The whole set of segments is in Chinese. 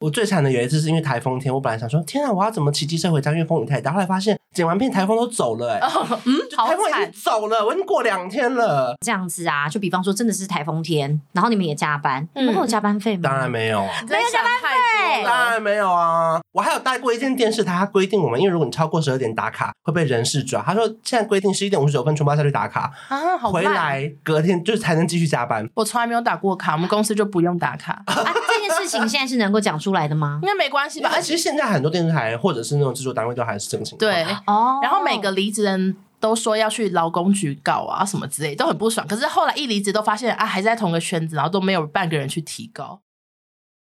我最惨的有一次是因为台风天，我本来想说天啊，我要怎么骑机车回家？因为风雨太大。后来发现剪完片台风都走了、欸，哎、哦，嗯，台风已经走了，我已经过两天了。这样子啊，就比方说真的是台风天，然后你们也加班，你们会有加班费吗？当然没有，没有加班费，当然没有啊。我还有带过一间电视台，它规定我们，因为如果你超过十二点打卡，会被人事抓。他说现在规定十一点五十九分全部要下去打卡啊，好回来隔天就是才能继续加班。我从来没有打过卡，我们公司就不用打卡。啊，这件事情现在是能够讲出来的吗？应该没关系吧？其实现在很多电视台或者是那种制作单位都还是这个情况。对哦，然后每个离职人都说要去劳工局告啊什么之类，都很不爽。可是后来一离职，都发现啊，还在同个圈子，然后都没有半个人去提高。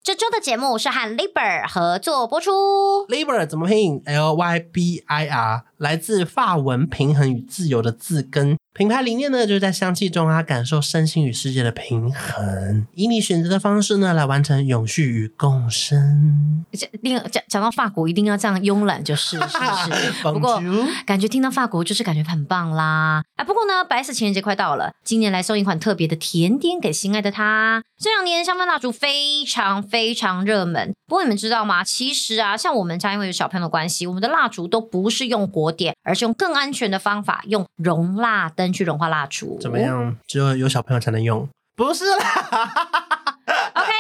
这周的节目是和 Liber 合作播出。Liber 怎么拼？L Y B I R，来自法文“平衡与自由”的字根。品牌理念呢，就是在香气中啊，感受身心与世界的平衡，以你选择的方式呢，来完成永续与共生。讲讲讲到法国，一定要这样慵懒，就是是不是？不过感觉听到法国，就是感觉很棒啦。啊，不过呢，白色情人节快到了，今年来送一款特别的甜点给心爱的他。这两年香氛蜡烛非常非常热门。不过你们知道吗？其实啊，像我们家因为有小朋友的关系，我们的蜡烛都不是用火点，而是用更安全的方法，用熔蜡灯去融化蜡烛。怎么样？只有有小朋友才能用？不是啦。OK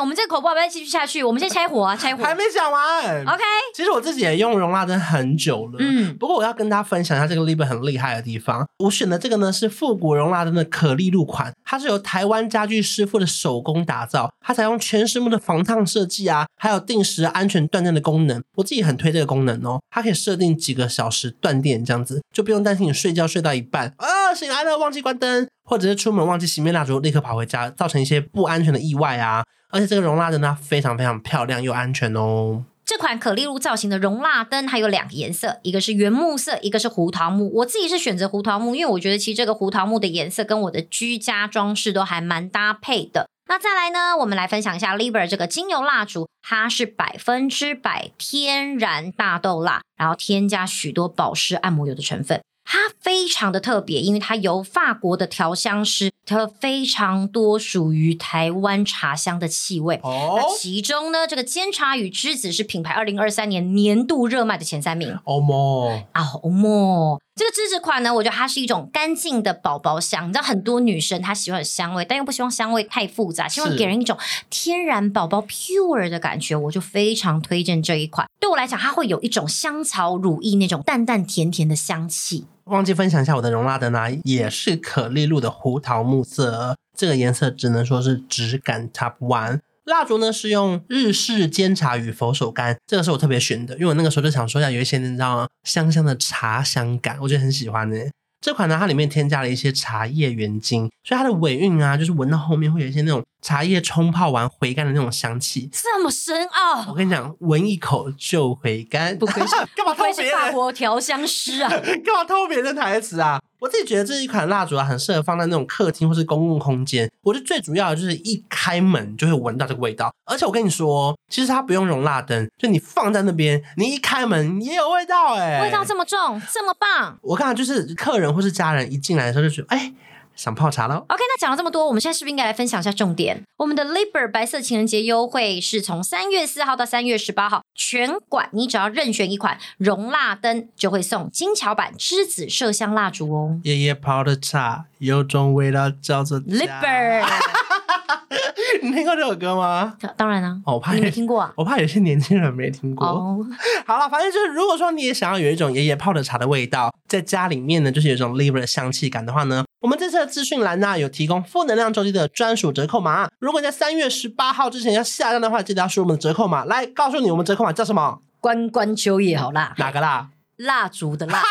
我们这个口播要不要继续下去？我们先拆火啊，拆火。还没讲完。OK，其实我自己也用容纳灯很久了。嗯，不过我要跟大家分享一下这个 Liber 很厉害的地方。我选的这个呢是复古容纳灯的可丽露款，它是由台湾家具师傅的手工打造，它采用全实木的防烫设计啊，还有定时安全断电的功能。我自己很推这个功能哦，它可以设定几个小时断电，这样子就不用担心你睡觉睡到一半啊醒来了忘记关灯。或者是出门忘记熄灭蜡烛，立刻跑回家，造成一些不安全的意外啊！而且这个熔蜡灯呢，非常非常漂亮又安全哦。这款可丽露造型的熔蜡灯，它有两个颜色，一个是原木色，一个是胡桃木。我自己是选择胡桃木，因为我觉得其实这个胡桃木的颜色跟我的居家装饰都还蛮搭配的。那再来呢，我们来分享一下 Liber 这个精油蜡烛，它是百分之百天然大豆蜡，然后添加许多保湿按摩油的成分。它非常的特别，因为它由法国的调香师调了非常多属于台湾茶香的气味。哦，那其中呢，这个煎茶与栀子是品牌二零二三年年度热卖的前三名。欧莫啊，欧莫，这个栀子款呢，我觉得它是一种干净的宝宝香。你知道很多女生她喜欢香味，但又不希望香味太复杂，希望给人一种天然宝宝 pure 的感觉，我就非常推荐这一款。对我来讲，它会有一种香草乳液那种淡淡甜甜的香气。忘记分享一下我的熔蜡的呢，也是可丽露的胡桃木色，这个颜色只能说是质感 top one。蜡烛呢是用日式煎茶与佛手柑，这个是我特别选的，因为我那个时候就想说要有一些你知道，香香的茶香感，我觉得很喜欢呢。这款呢，它里面添加了一些茶叶原精，所以它的尾韵啊，就是闻到后面会有一些那种茶叶冲泡完回甘的那种香气，这么深奥。我跟你讲，闻一口就回甘，不愧是 干嘛偷别人？法国调香师啊，干嘛偷别人的台词啊？我自己觉得这一款蜡烛啊，很适合放在那种客厅或是公共空间。我觉得最主要的就是一开门就会闻到这个味道，而且我跟你说，其实它不用熔蜡灯，就你放在那边，你一开门也有味道哎、欸，味道这么重，这么棒。我看就是客人或是家人一进来的时候就觉得，哎。想泡茶喽。OK，那讲了这么多，我们现在是不是应该来分享一下重点？我们的 Liber 白色情人节优惠是从三月四号到三月十八号，全馆你只要任选一款熔蜡灯，就会送金巧版栀子麝香蜡烛哦。爷爷泡的茶有种味道叫做 Liber。你听过这首歌吗？当然了，我怕你没听过啊。我怕有些年轻人没听过。哦，好了，反正就是，如果说你也想要有一种爷爷泡的茶的味道，在家里面呢，就是有一种 Liber 的香气感的话呢，我们这次的资讯栏呢有提供负能量周记的专属折扣码。如果你在三月十八号之前要下单的话，记得要输入我们的折扣码。来，告诉你我们折扣码叫什么？关关秋叶好辣，哪个辣？蜡烛的蜡。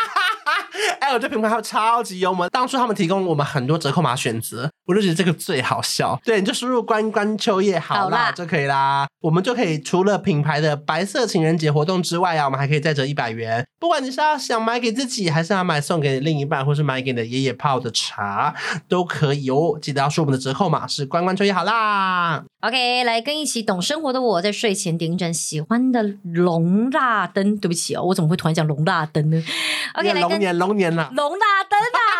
哎，我这品牌还有超级幽默，当初他们提供我们很多折扣码选择，我就觉得这个最好笑。对，你就输入关关秋叶好啦，就可以啦，我们就可以除了品牌的白色情人节活动之外啊，我们还可以再折一百元。不管你是要想买给自己，还是要买送给另一半，或是买给你的爷爷泡的茶，都可以哦。记得要输我们的折扣码是关关秋叶好啦。OK，来跟一起懂生活的我在睡前点一盏喜欢的龙蜡灯。对不起哦，我怎么会突然讲龙蜡灯呢？OK，来跟龙年龙年了，龙蜡灯啊，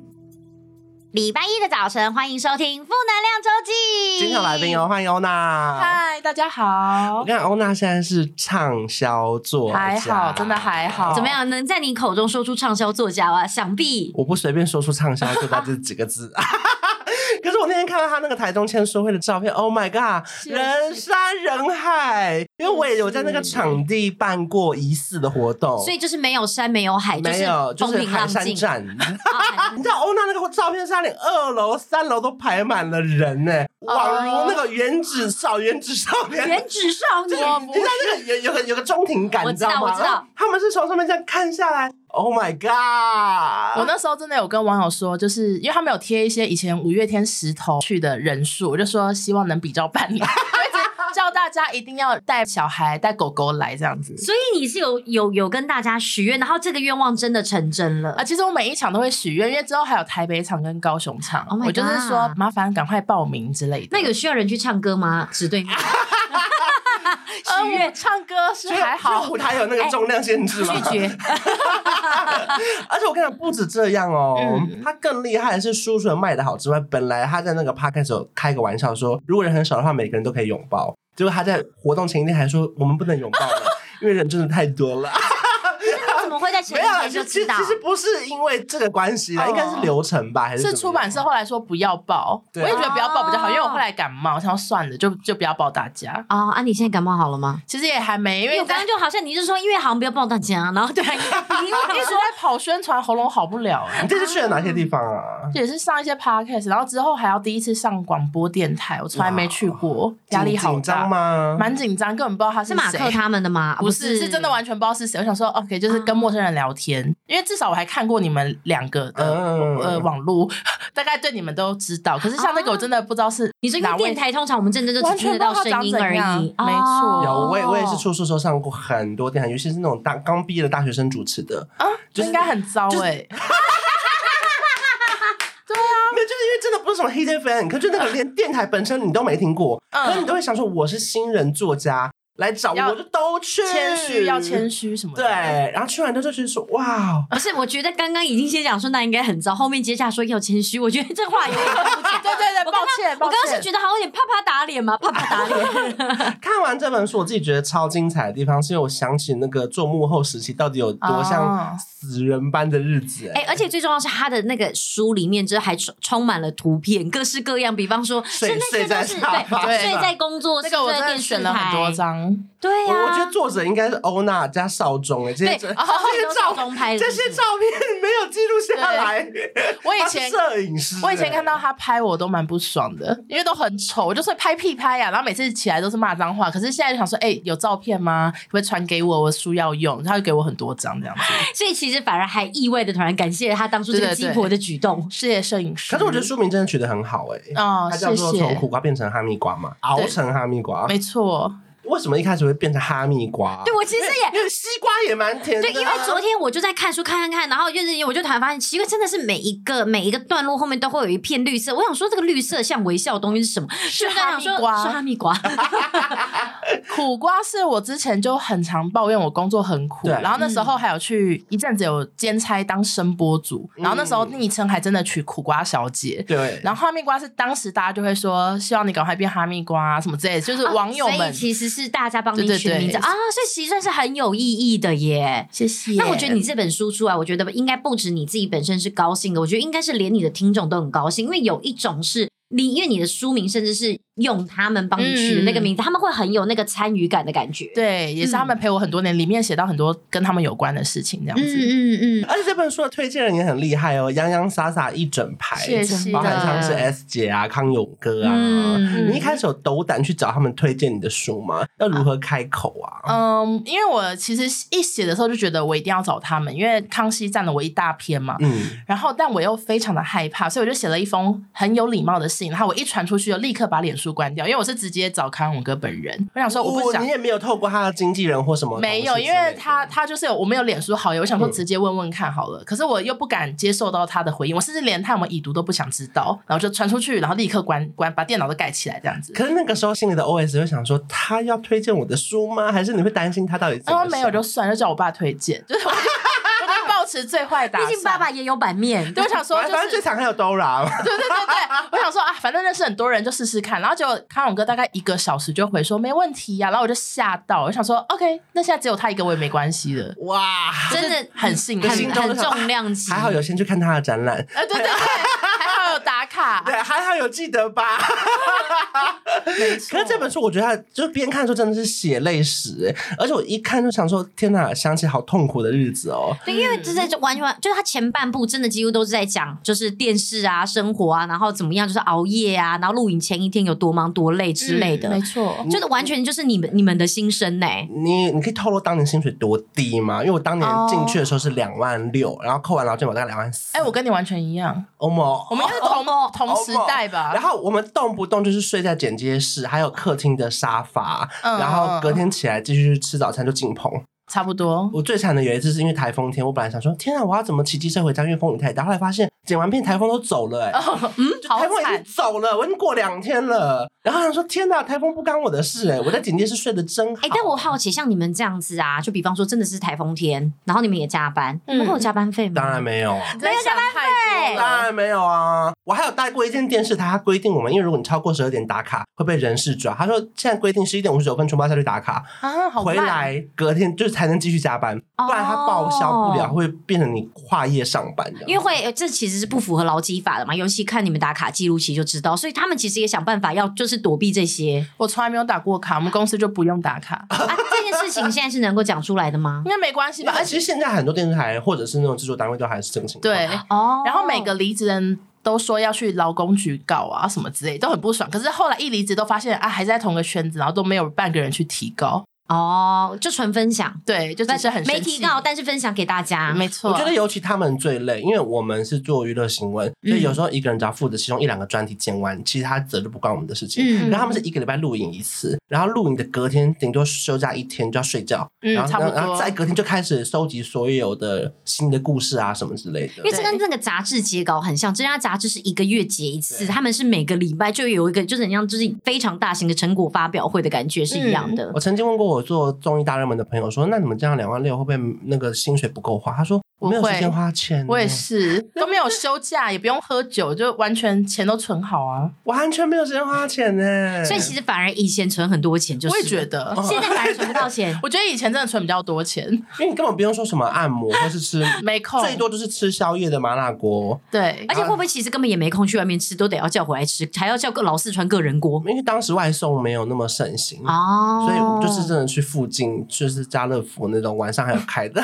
礼拜一的早晨，欢迎收听《负能量周记》。今天有来宾哦，欢迎欧娜。嗨，大家好。我跟，欧娜现在是畅销作家，还好，真的还好。怎么样？能在你口中说出畅销作家吗？想必我不随便说出畅销作家这几个字。可是我那天看到他那个台中签书会的照片，Oh my god，人山人海。因为我也有在那个场地办过疑似的活动，所以就是没有山没有海，没有就是 海山站。你知道欧娜那个照片上连二楼、三楼都排满了人呢，宛如那个原子少原子少年，原子少年。你知道那个有有个有个中庭感，你知道吗？我知道，他们是从上面这样看下来。Oh my god！我那时候真的有跟网友说，就是因为他们有贴一些以前五月天石头去的人数，我就说希望能比照办理，叫大家一定要带小孩、带狗狗来这样子。所以你是有有有跟大家许愿，然后这个愿望真的成真了啊！其实我每一场都会许愿，因为之后还有台北场跟高雄场，oh、我就是说麻烦赶快报名之类的。那有需要人去唱歌吗？只对面。唱歌是还好，舞台有那个重量限制吗？拒绝。而且我跟你讲，不止这样哦，嗯、他更厉害的是，书除了卖的好之外，本来他在那个 podcast 时候开个玩笑说，如果人很少的话，每个人都可以拥抱。结果他在活动前一天还说，我们不能拥抱了，因为人真的太多了。会在前一天就知道，其实不是因为这个关系啦，应该是流程吧，还是是出版社后来说不要报，我也觉得不要报比较好，因为我后来感冒，我想说算了，就就不要报大家哦。啊，你现在感冒好了吗？其实也还没，因为我刚刚就好像你是说，因为好像不要报大家，然后对，因为一直在跑宣传，喉咙好不了。你 这次去了哪些地方啊？也是上一些 podcast，然后之后还要第一次上广播电台，我从来没去过，压力好大。紧张吗？蛮紧张，根本不知道他是马克他们的吗？不是，是真的完全不知道是谁。我想说，OK，就是跟陌生人聊天。因为至少我还看过你们两个的呃网络，大概对你们都知道。可是像那个我真的不知道是你是因为电台通常我们真的就只听得到声音而已，没错。有我也我也是出书时候上过很多电台，尤其是那种大刚毕业的大学生主持的啊，就应该很糟哎。对啊，没有就是因为真的不是什么 hit fan，可是那个连电台本身你都没听过，可是你都会想说我是新人作家。来找我就都去，谦虚要谦虚什么的。对，然后去完之后就说哇，不是，我觉得刚刚已经先讲说那应该很糟，后面接下来说要谦虚，我觉得这话有点不假。对对对，抱歉，我刚刚是觉得好像有点啪啪打脸嘛，啪啪打脸。看完这本书，我自己觉得超精彩的地方，是因为我想起那个做幕后时期到底有多像死人般的日子。哎，而且最重要是他的那个书里面，就还充充满了图片，各式各样，比方说睡睡在沙发，睡在工作室，那个我真的选了很多张。对呀，我觉得作者应该是欧娜加少中哎，这些这些照片这些照片没有记录下来。我以前摄影师，我以前看到他拍我都蛮不爽的，因为都很丑，我就是拍屁拍呀，然后每次起来都是骂脏话。可是现在就想说，哎，有照片吗？可不可以传给我？我书要用，他就给我很多张这样子。所以其实反而还意外的突然感谢他当初这个鸡婆的举动，事业摄影师。可是我觉得书名真的取得很好哎，哦，他叫做从苦瓜变成哈密瓜嘛，熬成哈密瓜，没错。为什么一开始会变成哈密瓜？对，我其实也，因为西瓜也蛮甜的。对，因为昨天我就在看书，看看看，然后就是我就突然发现，奇怪，真的是每一个每一个段落后面都会有一片绿色。我想说，这个绿色像微笑的东西是什么？是哈密瓜，是哈密瓜。苦瓜是我之前就很常抱怨我工作很苦，然后那时候还有去一阵子有兼差当声播主，然后那时候昵称还真的取苦瓜小姐。对，然后哈密瓜是当时大家就会说，希望你赶快变哈密瓜什么之类的，就是网友们其实是。是大家帮你取名字啊，所以其实算是很有意义的耶。谢谢。那我觉得你这本书出来，我觉得应该不止你自己本身是高兴的，我觉得应该是连你的听众都很高兴，因为有一种是你，因为你的书名甚至是用他们帮你取的那个名字，嗯、他们会很有那个参与感的感觉。对，也是他们陪我很多年，里面写到很多跟他们有关的事情，这样子。嗯嗯嗯。而且这本书的推荐人也很厉害哦，洋洋洒洒一整排，包含像是 S 姐啊、康永哥啊。嗯、你一开始有斗胆去找他们推荐你的书吗？要如何开口啊？嗯，因为我其实一写的时候就觉得我一定要找他们，因为康熙占了我一大篇嘛。嗯。然后，但我又非常的害怕，所以我就写了一封很有礼貌的信。然后我一传出去，就立刻把脸书关掉，因为我是直接找康永哥本人。我想说，我不想，你也没有透过他的经纪人或什么？没有，因为他他就是有我没有脸书好友，我想说直接问问看好了。嗯、可是我又不敢接受到他的回应，我甚至连他有没有已读都不想知道，然后就传出去，然后立刻关关，把电脑都盖起来这样子。可是那个时候心里的 OS 会想说，他要推荐我的书吗？还是你会担心他到底怎么？他说没有就算，就叫我爸推荐，就是。抱持最坏打算，毕竟爸爸也有版面。对，我想说，就是，反正最常还有 Dora。对对对对，我想说啊，反正认识很多人，就试试看。然后结果康永哥大概一个小时就回说没问题呀，啊，然后我就吓到，我想说 OK，那现在只有他一个我也没关系的。哇，真的很幸运，很重量级。还好有先去看他的展览。哎，对对对，有打卡，对，还好有记得吧。没错。可是这本书我觉得他就是边看的时候真的是血泪史哎，而且我一看就想说天哪，想起好痛苦的日子哦。对，因为。这在这完全就是他前半部真的几乎都是在讲，就是电视啊、生活啊，然后怎么样，就是熬夜啊，然后录影前一天有多忙多累之类的。嗯、没错，就是完全就是你们你们的心声呢。你你可以透露当年薪水多低吗？因为我当年进去的时候是两万六，然后扣完劳健保大概两万四。哎，我跟你完全一样。欧盟，我们应该是同同时代吧？然后我们动不动就是睡在剪接室，还有客厅的沙发，嗯、然后隔天起来继续吃早餐就进棚。差不多。我最惨的有一次是因为台风天，我本来想说，天啊，我要怎么骑机车回家？因为风雨太大。后来发现剪完片，台风都走了、欸，哎、哦，嗯，台风已经走了，我已经过两天了。然后他说，天哪，台风不干我的事、欸，哎，我在剪接室睡得真好。哎、欸，但我好奇，像你们这样子啊，就比方说真的是台风天，然后你们也加班，你们会有加班费吗？当然没有，没有加班费，当然没有啊。我还有带过一件电视台，他规定我们，因为如果你超过十二点打卡，会被人事抓。他说现在规定十一点五十九分全部要下去打卡啊，好回来隔天就是才能继续加班。不然他报销不了，会变成你跨夜上班的。因为会，这其实是不符合劳基法的嘛。尤其看你们打卡记录期就知道，所以他们其实也想办法要就是躲避这些。我从来没有打过卡，我们公司就不用打卡 啊。这件事情现在是能够讲出来的吗？应该没关系吧？而其实现在很多电视台或者是那种制作单位都还是这个情况。对哦。然后每个离职人都说要去劳工局告啊什么之类，都很不爽。可是后来一离职都发现啊，还在同个圈子，然后都没有半个人去提高。哦，就纯分享，对，就但是很没提到，但是分享给大家，没错。我觉得尤其他们最累，因为我们是做娱乐新闻，所以有时候一个人只要负责其中一两个专题剪完，其他责任不关我们的事情。嗯，然后他们是一个礼拜录影一次，然后录影的隔天顶多休假一天就要睡觉，然后然后再隔天就开始收集所有的新的故事啊什么之类的。因为这跟那个杂志截稿很像，这家杂志是一个月截一次，他们是每个礼拜就有一个就是很像就是非常大型的成果发表会的感觉是一样的。我曾经问过我做综艺大热门的朋友说：“那你们这样两万六会不会那个薪水不够花？”他说。我没有时间花钱，我也是都没有休假，也不用喝酒，就完全钱都存好啊，完全没有时间花钱呢。所以其实反而以前存很多钱，就是我也觉得现在反而存不到钱。我觉得以前真的存比较多钱，因为你根本不用说什么按摩或是吃，没空，最多就是吃宵夜的麻辣锅。对，而且会不会其实根本也没空去外面吃，都得要叫回来吃，还要叫个老四川个人锅，因为当时外送没有那么盛行哦，所以就是真的去附近，就是家乐福那种晚上还有开的。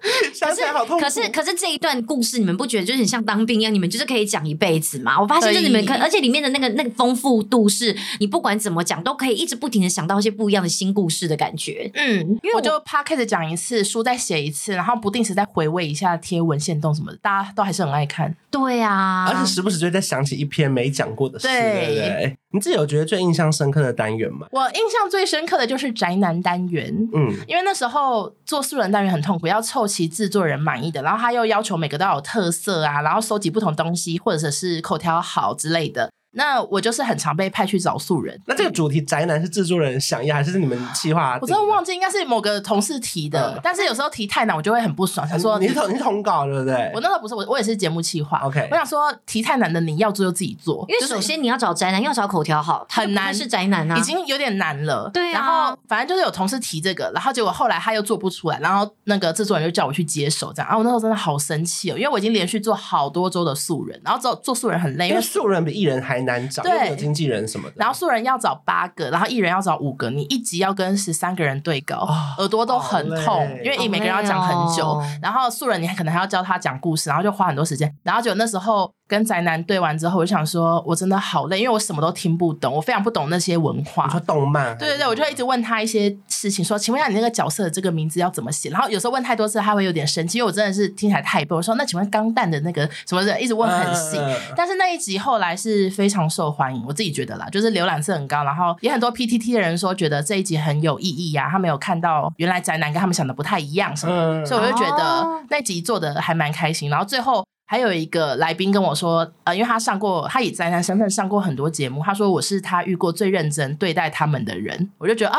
可是，可是，可是这一段故事，你们不觉得就是很像当兵一样？你们就是可以讲一辈子嘛？我发现，就是你们可，而且里面的那个那个丰富度，是你不管怎么讲，都可以一直不停的想到一些不一样的新故事的感觉。嗯，因为我就 podcast 讲一次，书再写一次，然后不定时再回味一下贴文献动什么的，大家都还是很爱看。对啊，而且时不时就会再想起一篇没讲过的事，对，对不对？你自己有觉得最印象深刻的单元吗？我印象最深刻的就是宅男单元，嗯，因为那时候做素人单元很痛苦，要凑其制作人满意的，然后他又要求每个都要有特色啊，然后收集不同东西，或者是口条好之类的。那我就是很常被派去找素人。那这个主题宅男是制作人想要，还是你们企划？我真的忘记，应该是某个同事提的。嗯、但是有时候提太难，我就会很不爽，想说你是同你是同稿对不对？我那时候不是我，我也是节目企划。OK，我想说提太难的你要做就自己做，因为首先你要找宅男，要找口条好，很难是宅男啊，已经有点难了。对啊。然后反正就是有同事提这个，然后结果后来他又做不出来，然后那个制作人就叫我去接手，这样啊，我那时候真的好生气哦，因为我已经连续做好多周的素人，然后做做素人很累，因为素人比艺人还宅男找，对，有经纪人什么的。然后素人要找八个，然后艺人要找五个，你一集要跟十三个人对稿，哦、耳朵都很痛，因为你每个人要讲很久。哦、然后素人你还可能还要教他讲故事，然后就花很多时间。然后就那时候。跟宅男对完之后，我就想说，我真的好累，因为我什么都听不懂，我非常不懂那些文化。你说动漫？对对对，我就一直问他一些事情，说，请问一下你那个角色的这个名字要怎么写？然后有时候问太多次，他会有点生气，因为我真的是听起来太笨。我说，那请问钢弹的那个什么的，一直问很细。呃、但是那一集后来是非常受欢迎，我自己觉得啦，就是浏览次很高，然后也很多 PTT 的人说觉得这一集很有意义呀、啊，他没有看到原来宅男跟他们想的不太一样什么所以我就觉得那集做的还蛮开心。然后最后。还有一个来宾跟我说，呃，因为他上过，他以宅男身份上过很多节目，他说我是他遇过最认真对待他们的人，我就觉得啊，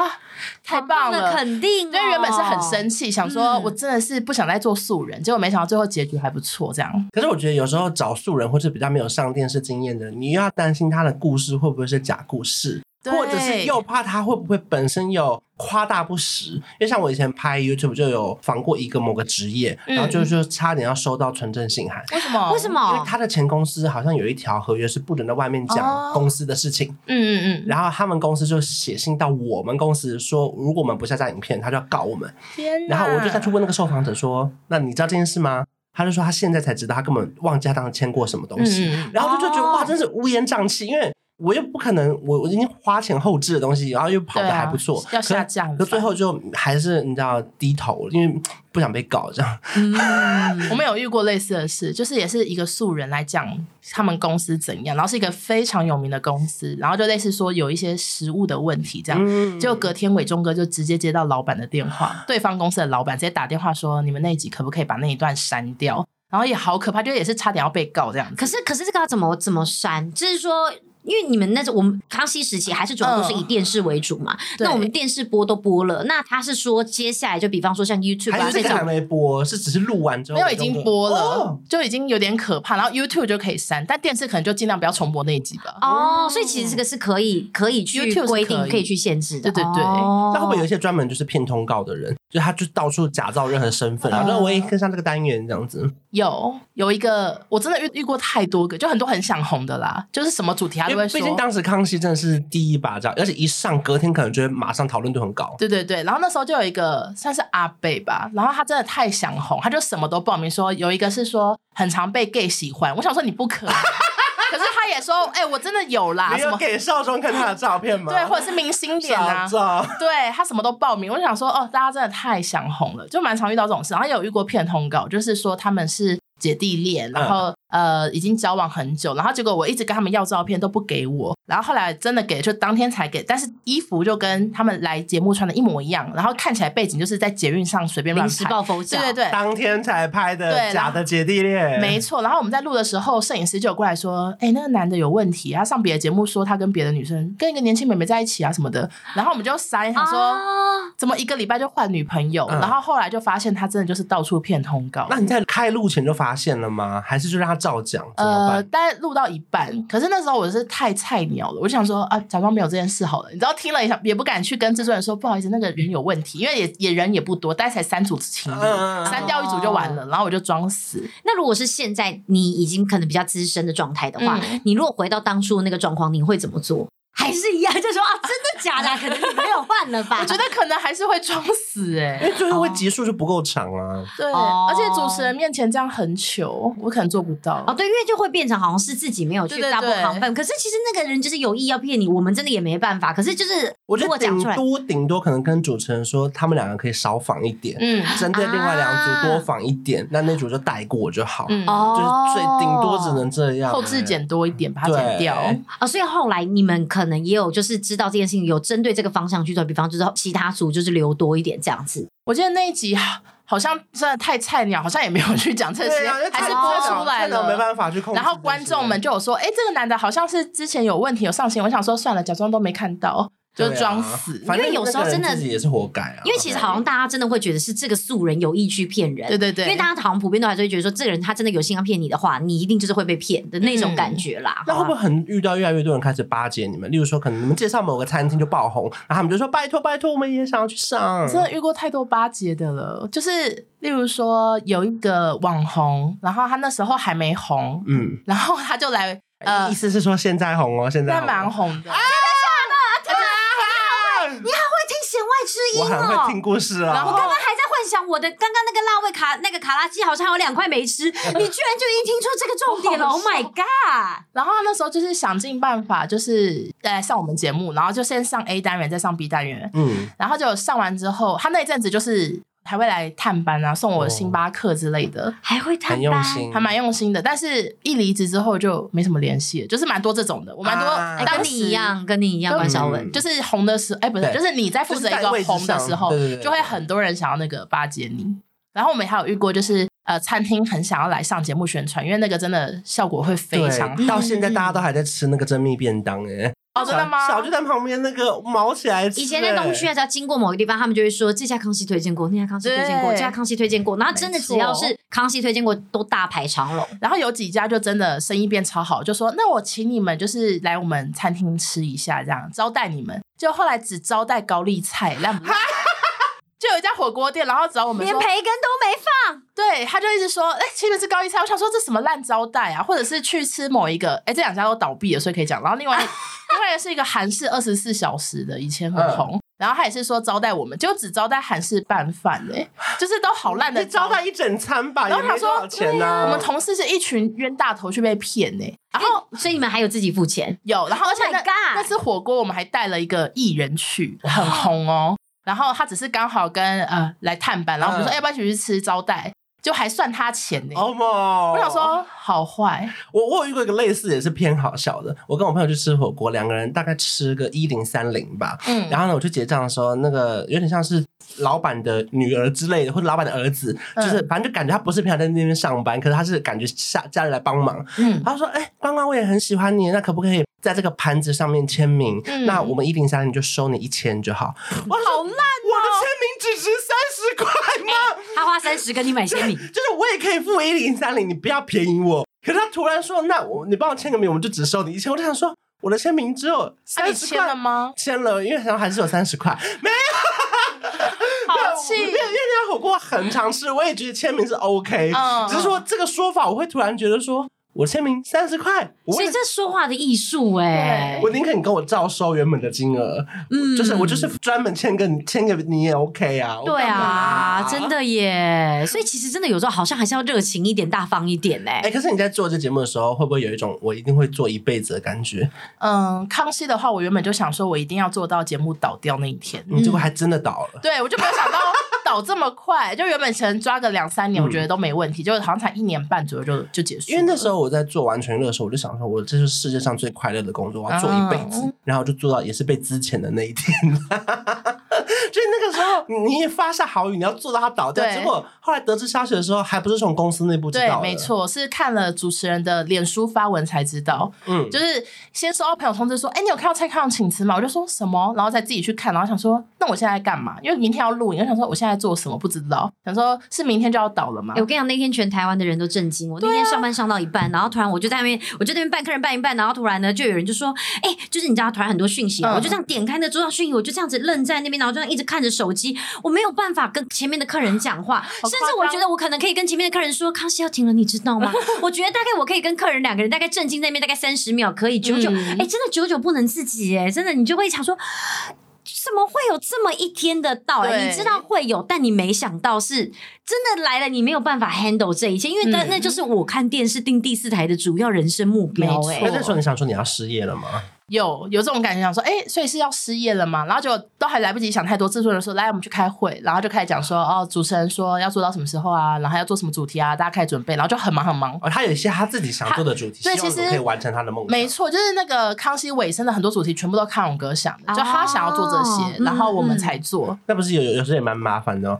太棒了，肯定、哦。因为原本是很生气，想说我真的是不想再做素人，嗯、结果没想到最后结局还不错，这样。可是我觉得有时候找素人或是比较没有上电视经验的，你又要担心他的故事会不会是假故事。对或者是又怕他会不会本身有夸大不实，因为像我以前拍 YouTube 就有访过一个某个职业，嗯、然后就是差点要收到纯正信函。为什么？为什么？因为他的前公司好像有一条合约是不能在外面讲公司的事情。嗯嗯嗯。然后他们公司就写信到我们公司说，如果我们不下架影片，他就要告我们。天哪！然后我就再去问那个受访者说：“那你知道这件事吗？”他就说他现在才知道，他根本忘记他当时签过什么东西。嗯、然后就就觉得、哦、哇，真是乌烟瘴气，因为。我又不可能，我我已经花钱后置的东西，然后又跑的还不错，要下降，可最后就还是你知道低头，因为不想被搞这样。嗯，我们有遇过类似的事，就是也是一个素人来讲他们公司怎样，然后是一个非常有名的公司，然后就类似说有一些食物的问题这样，嗯、结果隔天伟忠哥就直接接到老板的电话，对方公司的老板直接打电话说，你们那一集可不可以把那一段删掉？然后也好可怕，就也是差点要被告这样。可是可是这个要怎么怎么删？就是说。因为你们那时候我们康熙时期还是主要都是以电视为主嘛，嗯、那我们电视播都播了，那他是说接下来就比方说像 YouTube 啊这种还没播，是只是录完之后没有已经播了，哦、就已经有点可怕。然后 YouTube 就可以删，但电视可能就尽量不要重播那一集吧。哦，所以其实这个是可以可以去规定，可以，可以去限制的。对对对，那会不会有一些专门就是骗通告的人，就他就到处假造任何身份，然后我也跟上这个单元这样子？有有一个我真的遇遇过太多个，就很多很想红的啦，就是什么主题他毕竟当时康熙真的是第一把交，而且一上隔天可能就会马上讨论度很高。对对对，然后那时候就有一个算是阿贝吧，然后他真的太想红，他就什么都报名说，有一个是说很常被 gay 喜欢，我想说你不可能。可是他也说，哎、欸，我真的有啦。你有给少庄看他的照片吗？对，或者是明星脸啊。照对，他什么都报名。我想说，哦，大家真的太想红了，就蛮常遇到这种事。然后也有遇过骗通告，就是说他们是姐弟恋，然后。嗯呃，已经交往很久，然后结果我一直跟他们要照片都不给我，然后后来真的给，就当天才给，但是衣服就跟他们来节目穿的一模一样，然后看起来背景就是在捷运上随便乱拍，抱佛脚，对对对，当天才拍的假的姐弟恋，没错。然后我们在录的时候，摄影师就有过来说，哎，那个男的有问题，他上别的节目说他跟别的女生跟一个年轻妹妹在一起啊什么的，然后我们就塞，他说、啊、怎么一个礼拜就换女朋友，嗯、然后后来就发现他真的就是到处骗通告。那你在开录前就发现了吗？还是就让他？照讲，呃，大概录到一半，可是那时候我是太菜鸟了，我就想说啊，假装没有这件事好了。你知道，听了一下也不敢去跟制作人说，不好意思，那个人有问题，因为也也人也不多，大概才三组情侣，嗯、删掉一组就完了，然后我就装死。那如果是现在你已经可能比较资深的状态的话，嗯、你如果回到当初的那个状况，你会怎么做？还是一样，就说啊，真的假的？可能你没有换了吧？我觉得可能还是会装死哎、欸，因为最后会结束就不够长啊。对，而且主持人面前这样很糗，我可能做不到。哦，对，因为就会变成好像是自己没有去 double 航班，可是其实那个人就是有意要骗你，我们真的也没办法。可是就是我觉得顶多顶多可能跟主持人说，他们两个可以少访一点，嗯，针对另外两组多访一点，那那组就带过就好，嗯，就是最顶多只能这样，后置剪多一点，把它剪掉。啊，所以后来你们可能也有就是。知道这件事情有针对这个方向去做，比方就是其他组就是留多一点这样子。我记得那一集 好像真的太菜鸟，好像也没有去讲这些，啊、还是播出来了，没办法去控制。然后观众们就有说：“哎、欸，这个男的好像是之前有问题有上新。”我想说算了，假装都没看到。就装死。反正有时候真的自己也是活该啊。因为其实好像大家真的会觉得是这个素人有意去骗人，对对对。因为大家好像普遍都还是会觉得说，这个人他真的有心要骗你的话，你一定就是会被骗的那种感觉啦。那会不会很遇到越来越多人开始巴结你们？例如说，可能你们介绍某个餐厅就爆红，然后他们就说拜托拜托，我们也想要去上。真的遇过太多巴结的了，就是例如说有一个网红，然后他那时候还没红，嗯，然后他就来，呃，意思是说现在红哦，现在蛮红的。你好会听弦外之音哦！我很会听故事啊。我刚刚还在幻想我的刚刚那个辣味卡那个卡拉鸡好像有两块没吃，你居然就已经听出这个重点了！Oh my god！然后他那时候就是想尽办法，就是呃上我们节目，然后就先上 A 单元，再上 B 单元。嗯，然后就上完之后，他那一阵子就是。还会来探班啊，送我星巴克之类的，还会探班，很用心，还蛮用心的。但是一离职之后就没什么联系了，就是蛮多这种的。我蛮多，跟你一样，跟你一样，关晓雯，就是红的时候，哎，不是，就是你在负责一个红的时候，就会很多人想要那个巴结你。然后我们还有遇过，就是呃，餐厅很想要来上节目宣传，因为那个真的效果会非常好。到现在大家都还在吃那个珍蜜便当，哎。哦，真的吗？小就在旁边那个毛起来。以前在东区啊，只要经过某个地方，他们就会说这家康熙推荐过，那家康熙推荐过，这家康熙推荐过。然后真的只要是康熙推荐过，都大排长龙。然后有几家就真的生意变超好，就说那我请你们就是来我们餐厅吃一下，这样招待你们。就后来只招待高丽菜，烂不烂？就有一家火锅店，然后找我们连培根都没放。对，他就一直说，哎，请你们吃高一菜。我想说这什么烂招待啊？或者是去吃某一个，哎，这两家都倒闭了，所以可以讲。然后另外。另外是一个韩式二十四小时的，以前很红，嗯、然后他也是说招待我们，就只招待韩式拌饭哎，就是都好烂的，招待一整餐吧，然后他说多少钱呢、啊？我们同事是一群冤大头去被骗呢，然后所以你们还有自己付钱？有，然后而且那、oh、那次火锅我们还带了一个艺人去，很红哦，然后他只是刚好跟呃来探班，然后我们说、嗯、要不要一起去吃招待？就还算他钱呢、欸，oh、my 我想说好坏。我我有遇过一个类似也是偏好笑的，我跟我朋友去吃火锅，两个人大概吃个一零三零吧。嗯，然后呢，我去结账的时候，那个有点像是老板的女儿之类的，或者老板的儿子，就是反正就感觉他不是平常在那边上班，可是他是感觉下家里来帮忙。嗯，他说：“哎、欸，刚刚我也很喜欢你，那可不可以在这个盘子上面签名？嗯、那我们一零三零就收你一千就好。嗯”我好烂、喔，我的签名只值三十块吗？欸他花三十跟你买签名，就是我也可以付一零三零，你不要便宜我。可是他突然说：“那我你帮我签个名，我们就只收你一千。”我就想说，我的签名只有三十块，吗？签了，因为好像还是有三十块，没有。好气，因为因为那家火锅很常吃，我也觉得签名是 OK，嗯，只是说这个说法，我会突然觉得说。我签名三十块，所以这说话的艺术哎，我宁可你跟我照收原本的金额，嗯，就是我就是专门签个你签个你也 OK 啊，对啊，真的耶，所以其实真的有时候好像还是要热情一点、大方一点哎，哎，可是你在做这节目的时候，会不会有一种我一定会做一辈子的感觉？嗯，康熙的话，我原本就想说我一定要做到节目倒掉那一天，你结果还真的倒了，对，我就没有想到。倒这么快，就原本可能抓个两三年，我觉得都没问题，嗯、就好像才一年半左右就就结束。因为那时候我在做完全乐的时候，我就想说，我这是世界上最快乐的工作，我要做一辈子，嗯、然后就做到也是被资遣的那一天。所以那个时候 你发下好语，你要做到他倒掉。结果后来得知消息的时候，还不是从公司内部知道。对，没错，是看了主持人的脸书发文才知道。嗯，就是先收到朋友通知说，哎、欸，你有看到蔡康永请辞吗？我就说什么，然后再自己去看，然后想说，那我现在干嘛？因为明天要录影，我想说我现在做什么不知道。想说是明天就要倒了吗？欸、我跟你讲，那天全台湾的人都震惊。我那天上班上到一半，啊、然后突然我就在那边，我就在那边办客人办一半，然后突然呢，就有人就说，哎、欸，就是你知道，突然很多讯息，嗯、我就这样点开那桌上讯息，我就这样子愣在那边，然后就一直看着手机。我没有办法跟前面的客人讲话，甚至我觉得我可能可以跟前面的客人说：“康熙要停了，你知道吗？” 我觉得大概我可以跟客人两个人大概震惊在那边大概三十秒，可以久久，哎、嗯欸，真的久久不能自己，哎，真的你就会想说，怎么会有这么一天的到来？你知道会有，但你没想到是真的来了，你没有办法 handle 这一切，因为那那就是我看电视订第四台的主要人生目标。哎，那时候你想说你要失业了吗？有有这种感觉，想说，哎、欸，所以是要失业了吗？然后就都还来不及想太多，制作人说，来，我们去开会，然后就开始讲说，哦，主持人说要做到什么时候啊，然后要做什么主题啊，大家开始准备，然后就很忙很忙。哦，他有一些他自己想做的主题，对，其实可以完成他的梦想。没错，就是那个康熙尾声的很多主题，全部都康永哥想的，就他想要做这些，哦、然后我们才做。那不是有有时候也蛮麻烦的哦。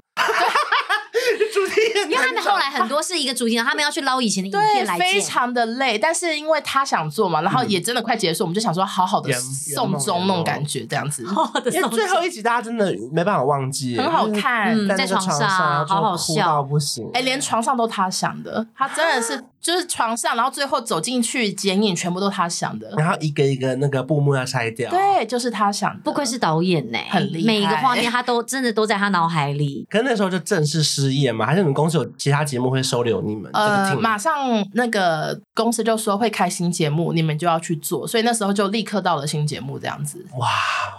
因为他们后来很多是一个主题，他们要去捞以前的影片来对，非常的累。但是因为他想做嘛，然后也真的快结束，我们就想说好好的送终那种感觉，这样子。因为最后一集大家真的没办法忘记，很好看，在床上好好笑，不行。哎，连床上都他想的，他真的是。就是床上，然后最后走进去剪影，全部都他想的。然后一个一个那个布幕要拆掉。对，就是他想的。不愧是导演呢，很厉害。每一个画面他都真的都在他脑海里。可是那时候就正式失业嘛，还是你们公司有其他节目会收留你们？呃，马上那个公司就说会开新节目，你们就要去做。所以那时候就立刻到了新节目这样子。哇，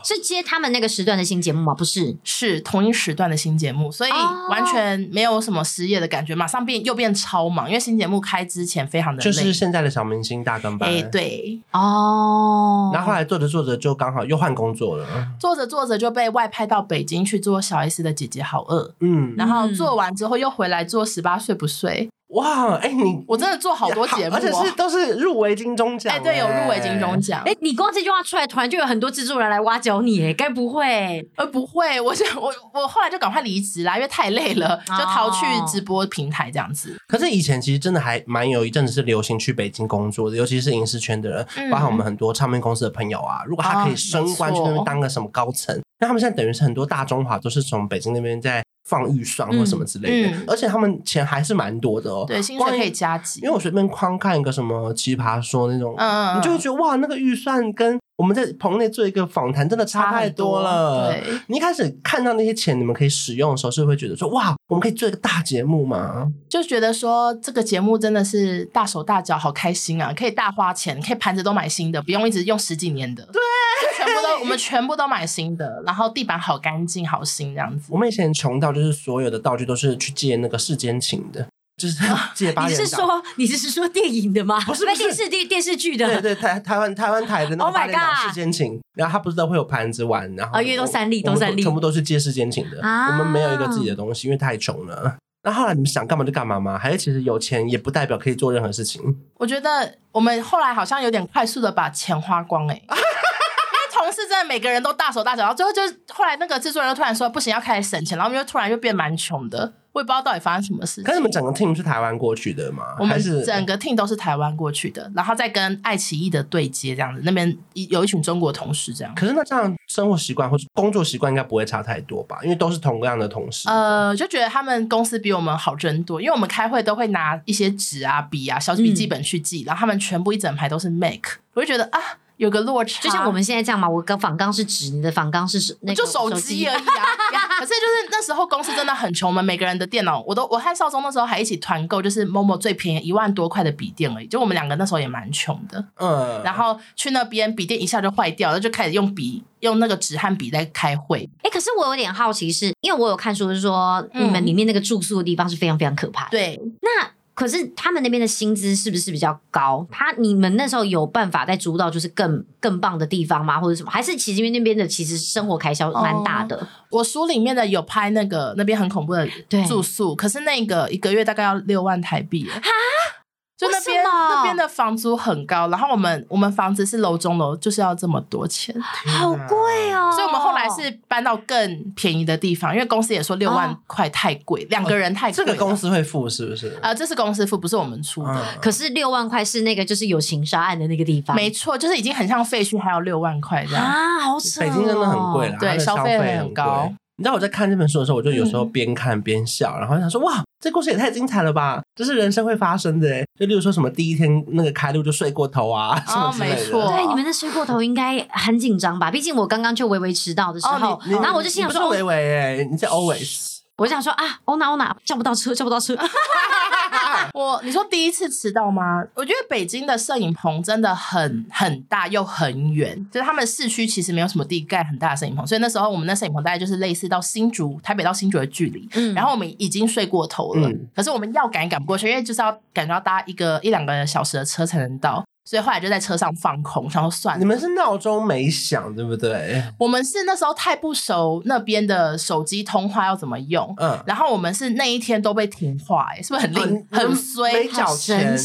是接他们那个时段的新节目吗？不是，是同一时段的新节目，所以完全没有什么失业的感觉。马上变又变超忙，因为新节目开之前非常的。就是现在的小明星大跟班，哎，对。哦，然后后来做着做着就刚好又换工作了，做着做着就被外派到北京去做小 S 的姐姐好饿，嗯，然后做完之后又回来做十八岁不睡。哇，哎，你我真的做好多节目，而且是都是入围金钟奖，哎，对，有入围金钟奖。哎，你光这句话出来，突然就有很多制作人来挖角你，哎，该不会？呃，不会，我想我我后来就赶快离职啦，因为太累了，就逃去直播平台这样子。可是以前其实真的还蛮有一阵子是流行去北京工作的，尤其是影视圈的人，包含我们很多唱片公司的朋友啊，如果他可以升官去那边当个什么高层，那他们现在等于是很多大中华都是从北京那边在。放预算或什么之类的，嗯嗯、而且他们钱还是蛮多的哦。对，薪水可以加急。因为我随便框看一个什么奇葩说那种，嗯、你就会觉得哇，那个预算跟我们在棚内做一个访谈真的差太多了。对，你一开始看到那些钱你们可以使用的时候，是会觉得说哇，我们可以做一个大节目吗？就觉得说这个节目真的是大手大脚，好开心啊！可以大花钱，可以盘子都买新的，不用一直用十几年的。对。全部都，我们全部都买新的，然后地板好干净，好新这样子。我们以前穷到就是所有的道具都是去借那个世间情的，就是 借八元。你是说你是说电影的吗？不是，不是电视电电视剧的。对对，台台湾台湾台的那个八点档世间情，然后他不是都会有盘子玩，然后啊，因为都三立都三立，全部都是借世间情的。啊我们没有一个自己的东西，因为太穷了。那后来你们想干嘛就干嘛吗？还是其实有钱也不代表可以做任何事情？我觉得我们后来好像有点快速的把钱花光哎。同事真的每个人都大手大脚，然后最后就是后来那个制作人又突然说不行，要开始省钱，然后我们就突然又变蛮穷的，我也不知道到底发生什么事。可是你们整个 team 是台湾过去的吗？我们整个 team 都是台湾过去的，然后再跟爱奇艺的对接这样子，那边有一群中国同事这样。可是那这样生活习惯或者工作习惯应该不会差太多吧？因为都是同样的同事。呃，就觉得他们公司比我们好真多，因为我们开会都会拿一些纸啊、笔啊、小笔记本去记，嗯、然后他们全部一整排都是 Mac，我就觉得啊。有个落差，就像我们现在这样嘛。我跟仿钢是纸，你的仿钢是那个就手机而已啊。可是就是那时候公司真的很穷，我们每个人的电脑，我都我和少宗那时候还一起团购，就是 Momo 最便宜一万多块的笔电而已。就我们两个那时候也蛮穷的，嗯。然后去那边笔电一下就坏掉了，就开始用笔用那个纸和笔在开会。哎、欸，可是我有点好奇是，是因为我有看书，是说你们里面那个住宿的地方是非常非常可怕的。对，那。可是他们那边的薪资是不是比较高？他你们那时候有办法在租到就是更更棒的地方吗？或者什么？还是其实因为那边的其实生活开销蛮大的。哦，我书里面的有拍那个那边很恐怖的住宿，可是那个一个月大概要六万台币哈。就那边那边的房租很高，然后我们我们房子是楼中楼，就是要这么多钱，好贵哦。所以我们后来是搬到更便宜的地方，因为公司也说六万块太贵，两个人太贵。这个公司会付是不是？啊，这是公司付，不是我们出的。可是六万块是那个就是有情杀案的那个地方，没错，就是已经很像废墟，还有六万块这样啊，好扯。北京真的很贵了，对，消费很高。你知道我在看这本书的时候，我就有时候边看边笑，然后想说哇。这故事也太精彩了吧！这是人生会发生的诶，就例如说什么第一天那个开路就睡过头啊，什么之类的。没错，对，你们的睡过头应该很紧张吧？毕竟我刚刚就微微迟到的时候，然后我就心想说，微微诶，你是 always。我想说啊，欧娜欧娜叫不到车，叫不到车。我你说第一次迟到吗？我觉得北京的摄影棚真的很很大又很远，就是他们市区其实没有什么地盖很大的摄影棚，所以那时候我们那摄影棚大概就是类似到新竹、台北到新竹的距离。嗯，然后我们已经睡过头了，嗯、可是我们要赶赶不过去，因为就是要赶着要搭一个一两个小时的车才能到。所以后来就在车上放空，然后算了。你们是闹钟没响，对不对？我们是那时候太不熟那边的手机通话要怎么用，嗯，然后我们是那一天都被停话，哎，是不是很灵？很衰，没缴钱，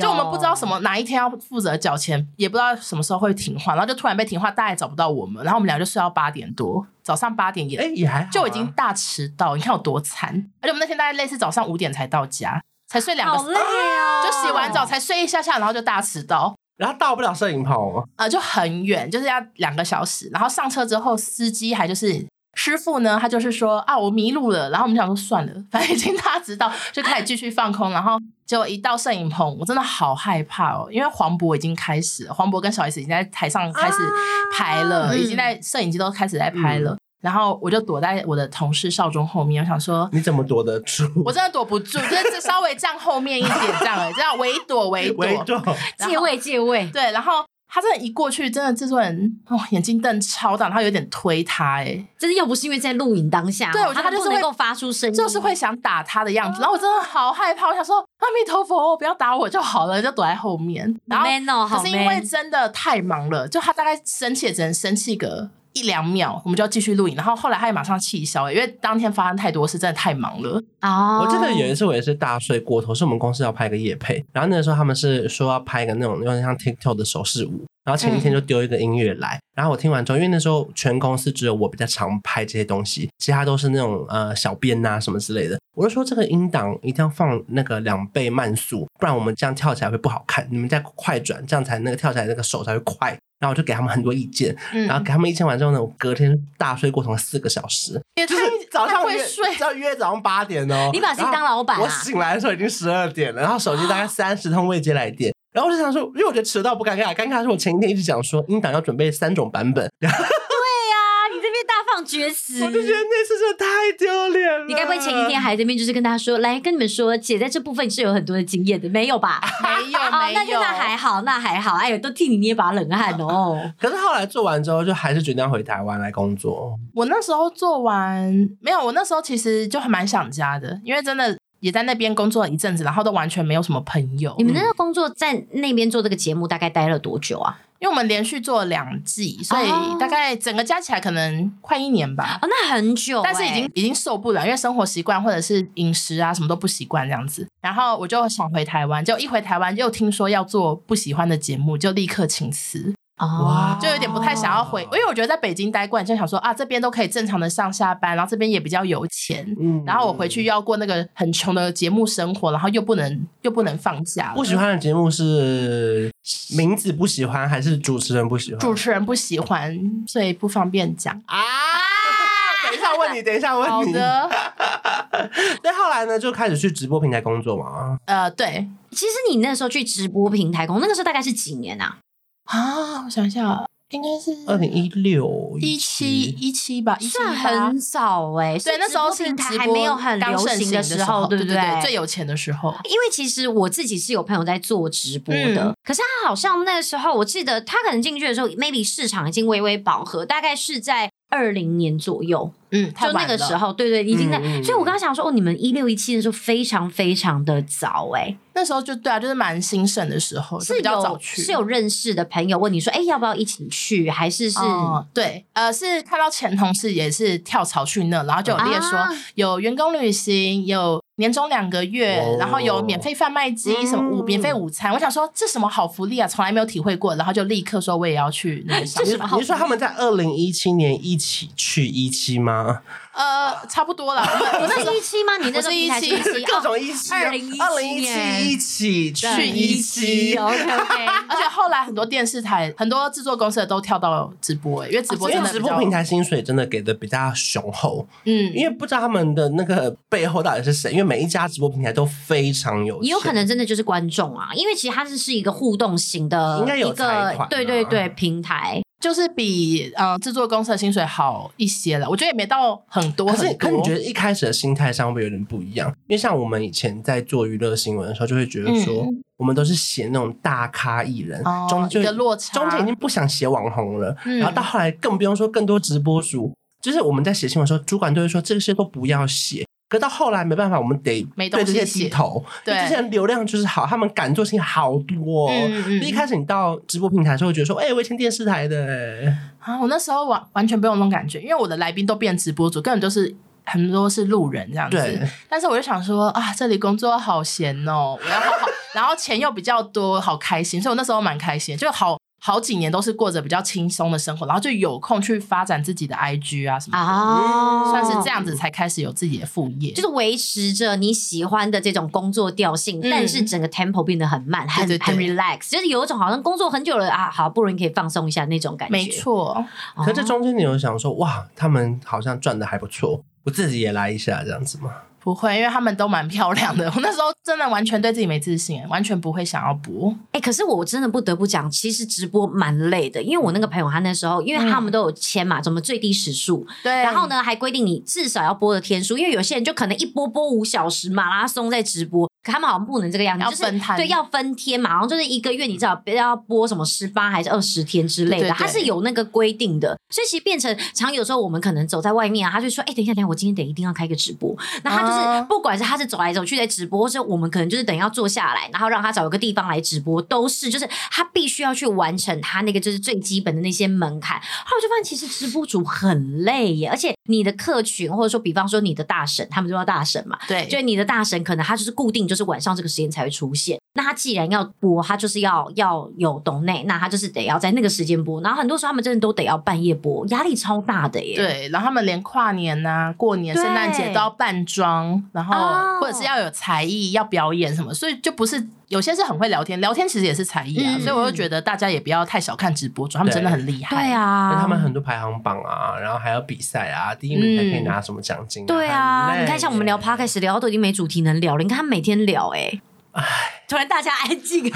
就我们不知道什么哪一天要负责缴钱，也不知道什么时候会停话，然后就突然被停话，大家也找不到我们，然后我们俩就睡到八点多。早上八点也哎也还好、啊、就已经大迟到，你看有多惨。而且我们那天大概类似早上五点才到家，才睡两个，好累啊！就洗完澡才睡一下下，然后就大迟到，然后到不了摄影棚吗？呃，就很远，就是要两个小时。然后上车之后，司机还就是。师傅呢，他就是说啊，我迷路了。然后我们想说算了，反正已经大家知道，就开始继续放空。然后结果一到摄影棚，我真的好害怕哦，因为黄渤已经开始了，黄渤跟小 S 已经在台上开始拍了，啊、已经在摄影机都开始在拍了。嗯、然后我就躲在我的同事少中后面，我想说你怎么躲得住？我真的躲不住，就是稍微站后面一点这样，这样围躲围躲，围躲借位借位，对，然后。他真的，一过去，真的制作人哦，眼睛瞪超大，他有点推他，哎，真的，要不是因为在录影当下，对，我觉得他就是会能够发出声音，就是会想打他的样子。然后我真的好害怕，我想说阿弥陀佛，不要打我就好了，就躲在后面。然后可是因为真的太忙了，就他大概生气也只能生气个一两秒，我们就要继续录影。然后后来他也马上气消，因为当天发生太多事，真的太忙了。哦，我记得有一次我也是大睡过头，是我们公司要拍个夜配，然后那个时候他们是说要拍一个那种有点像 TikTok 的手势舞。然后前一天就丢一个音乐来，嗯、然后我听完之后，因为那时候全公司只有我比较常拍这些东西，其他都是那种呃小编呐、啊、什么之类的。我就说这个音档一定要放那个两倍慢速，不然我们这样跳起来会不好看。你们再快转，这样才那个跳起来那个手才会快。然后我就给他们很多意见，嗯、然后给他们意见完之后呢，我隔天大睡过头四个小时，就是早上会睡，要约早上八点哦。你把自己当老板、啊、我醒来的时候已经十二点了，然后手机大概三十通未接来电。然后我就想说，因为我觉得迟到不尴尬，尴尬是我前一天一直讲说英档要准备三种版本。对呀、啊，你这边大放厥词，我就觉得那次真的太丢脸了。你该不会前一天还在这边就是跟大家说，来跟你们说，姐在这部分是有很多的经验的，没有吧？没有，哦、没有，那那还好，那还好。哎呦，都替你捏把冷汗哦。可是后来做完之后，就还是决定要回台湾来工作。我那时候做完没有，我那时候其实就还蛮想家的，因为真的。也在那边工作了一阵子，然后都完全没有什么朋友。你们那个工作在那边做这个节目，大概待了多久啊？因为我们连续做了两季，所以大概整个加起来可能快一年吧。哦，那很久欸，但是已经已经受不了，因为生活习惯或者是饮食啊什么都不习惯这样子。然后我就想回台湾，就一回台湾又听说要做不喜欢的节目，就立刻请辞。哇，就有点不太想要回，因为我觉得在北京待惯，就想说啊，这边都可以正常的上下班，然后这边也比较有钱，嗯，然后我回去又要过那个很穷的节目生活，然后又不能又不能放假。不喜欢的节目是名字不喜欢，还是主持人不喜欢？主持人不喜欢，所以不方便讲啊。等一下问你，等一下问你。好的。那后来呢，就开始去直播平台工作嘛？呃，对。其实你那时候去直播平台工，那个时候大概是几年啊？啊，我想一下，应该是二零一六一七一七吧，算很早哎、欸。对，那时候平台还没有很流行的时候，对不对，对，最有钱的时候。因为其实我自己是有朋友在做直播的，嗯、可是他好像那个时候，我记得他可能进去的时候，maybe 市场已经微微饱和，大概是在二零年左右。嗯，就那个时候，对，对对，已经在。嗯、所以我刚刚想说，哦，你们一六一七的时候非常非常的早哎、欸，那时候就对啊，就是蛮兴盛的时候，是比较早去，是有认识的朋友问你说，哎，要不要一起去？还是是、嗯？对，呃，是看到前同事也是跳槽去那，然后就有列说、啊、有员工旅行，有年终两个月，哦、然后有免费贩卖机，嗯、什么午免费午餐。我想说这什么好福利啊，从来没有体会过，然后就立刻说我也要去？你说他们在二零一七年一起去一期吗？呃，差不多了。我那是一期吗？你那是一期，各种一期。二零一七一起去一期。OK OK。而且后来很多电视台、很多制作公司都跳到直播，因为直播因为直播平台薪水真的给的比较雄厚。嗯，因为不知道他们的那个背后到底是谁，因为每一家直播平台都非常有。也有可能真的就是观众啊，因为其实它是是一个互动型的，应该有一个对对对平台。就是比呃制作公司的薪水好一些了，我觉得也没到很多很多。可是，可是你觉得一开始的心态上会不会有点不一样？因为像我们以前在做娱乐新闻的时候，就会觉得说，嗯、我们都是写那种大咖艺人，哦、中间落差，中间已经不想写网红了。嗯、然后到后来更不用说更多直播主，就是我们在写新闻的时候，主管都会说这些都不要写。可到后来没办法，我们得对这些低头。对，这些人流量就是好，他们敢做事情好多。嗯嗯。一开始你到直播平台的时候，会觉得说，哎，我以前电视台的。啊，我那时候完完全不用那种感觉，因为我的来宾都变直播主，根本就是很多是路人这样子。对。但是我就想说啊，这里工作好闲哦，我要好好，然后钱又比较多，好开心，所以我那时候蛮开心，就好。好几年都是过着比较轻松的生活，然后就有空去发展自己的 IG 啊什么的，哦，算是这样子才开始有自己的副业，就是维持着你喜欢的这种工作调性，嗯、但是整个 tempo 变得很慢，很很 relax，就是有一种好像工作很久了啊，好不容易可以放松一下那种感觉。没错，可这中间你有想说，哇，他们好像赚的还不错，我自己也来一下这样子吗？不会，因为他们都蛮漂亮的。我那时候真的完全对自己没自信，完全不会想要播。哎、欸，可是我真的不得不讲，其实直播蛮累的。因为我那个朋友，他那时候，因为他们都有签嘛，什么最低时数，对，然后呢还规定你至少要播的天数，因为有些人就可能一播播五小时马拉松在直播。可他们好像不能这个样子，要分摊，就是，对，要分天嘛，然后就是一个月，你知道要播什么十八还是二十天之类的，对对对，它是有那个规定的，所以其实变成常有时候我们可能走在外面啊，他就说，哎、欸，等一下，等一下，我今天得一定要开个直播，那他就是不管是他是走来走去在直播，或是我们可能就是等要坐下来，然后让他找一个地方来直播，都是就是他必须要去完成他那个就是最基本的那些门槛。后来我就发现，其实直播主很累耶，而且你的客群或者说比方说你的大神，他们就叫大神嘛，对，就是你的大神可能他就是固定就是晚上这个时间。才会出现。那他既然要播，他就是要要有懂内，那他就是得要在那个时间播。然后很多时候他们真的都得要半夜播，压力超大的耶。对，然后他们连跨年呐、啊、过年、圣诞节都要扮装，然后或者是要有才艺、要表演什么，所以就不是有些是很会聊天，聊天其实也是才艺啊。嗯、所以我就觉得大家也不要太小看直播主，他们真的很厉害。对啊，他们很多排行榜啊，然后还有比赛啊，第一名才可以拿什么奖金、啊嗯。对啊，你看像我们聊 Podcast 聊到都已经没主题能聊了，你看他每天聊哎、欸。唉，突然大家安静。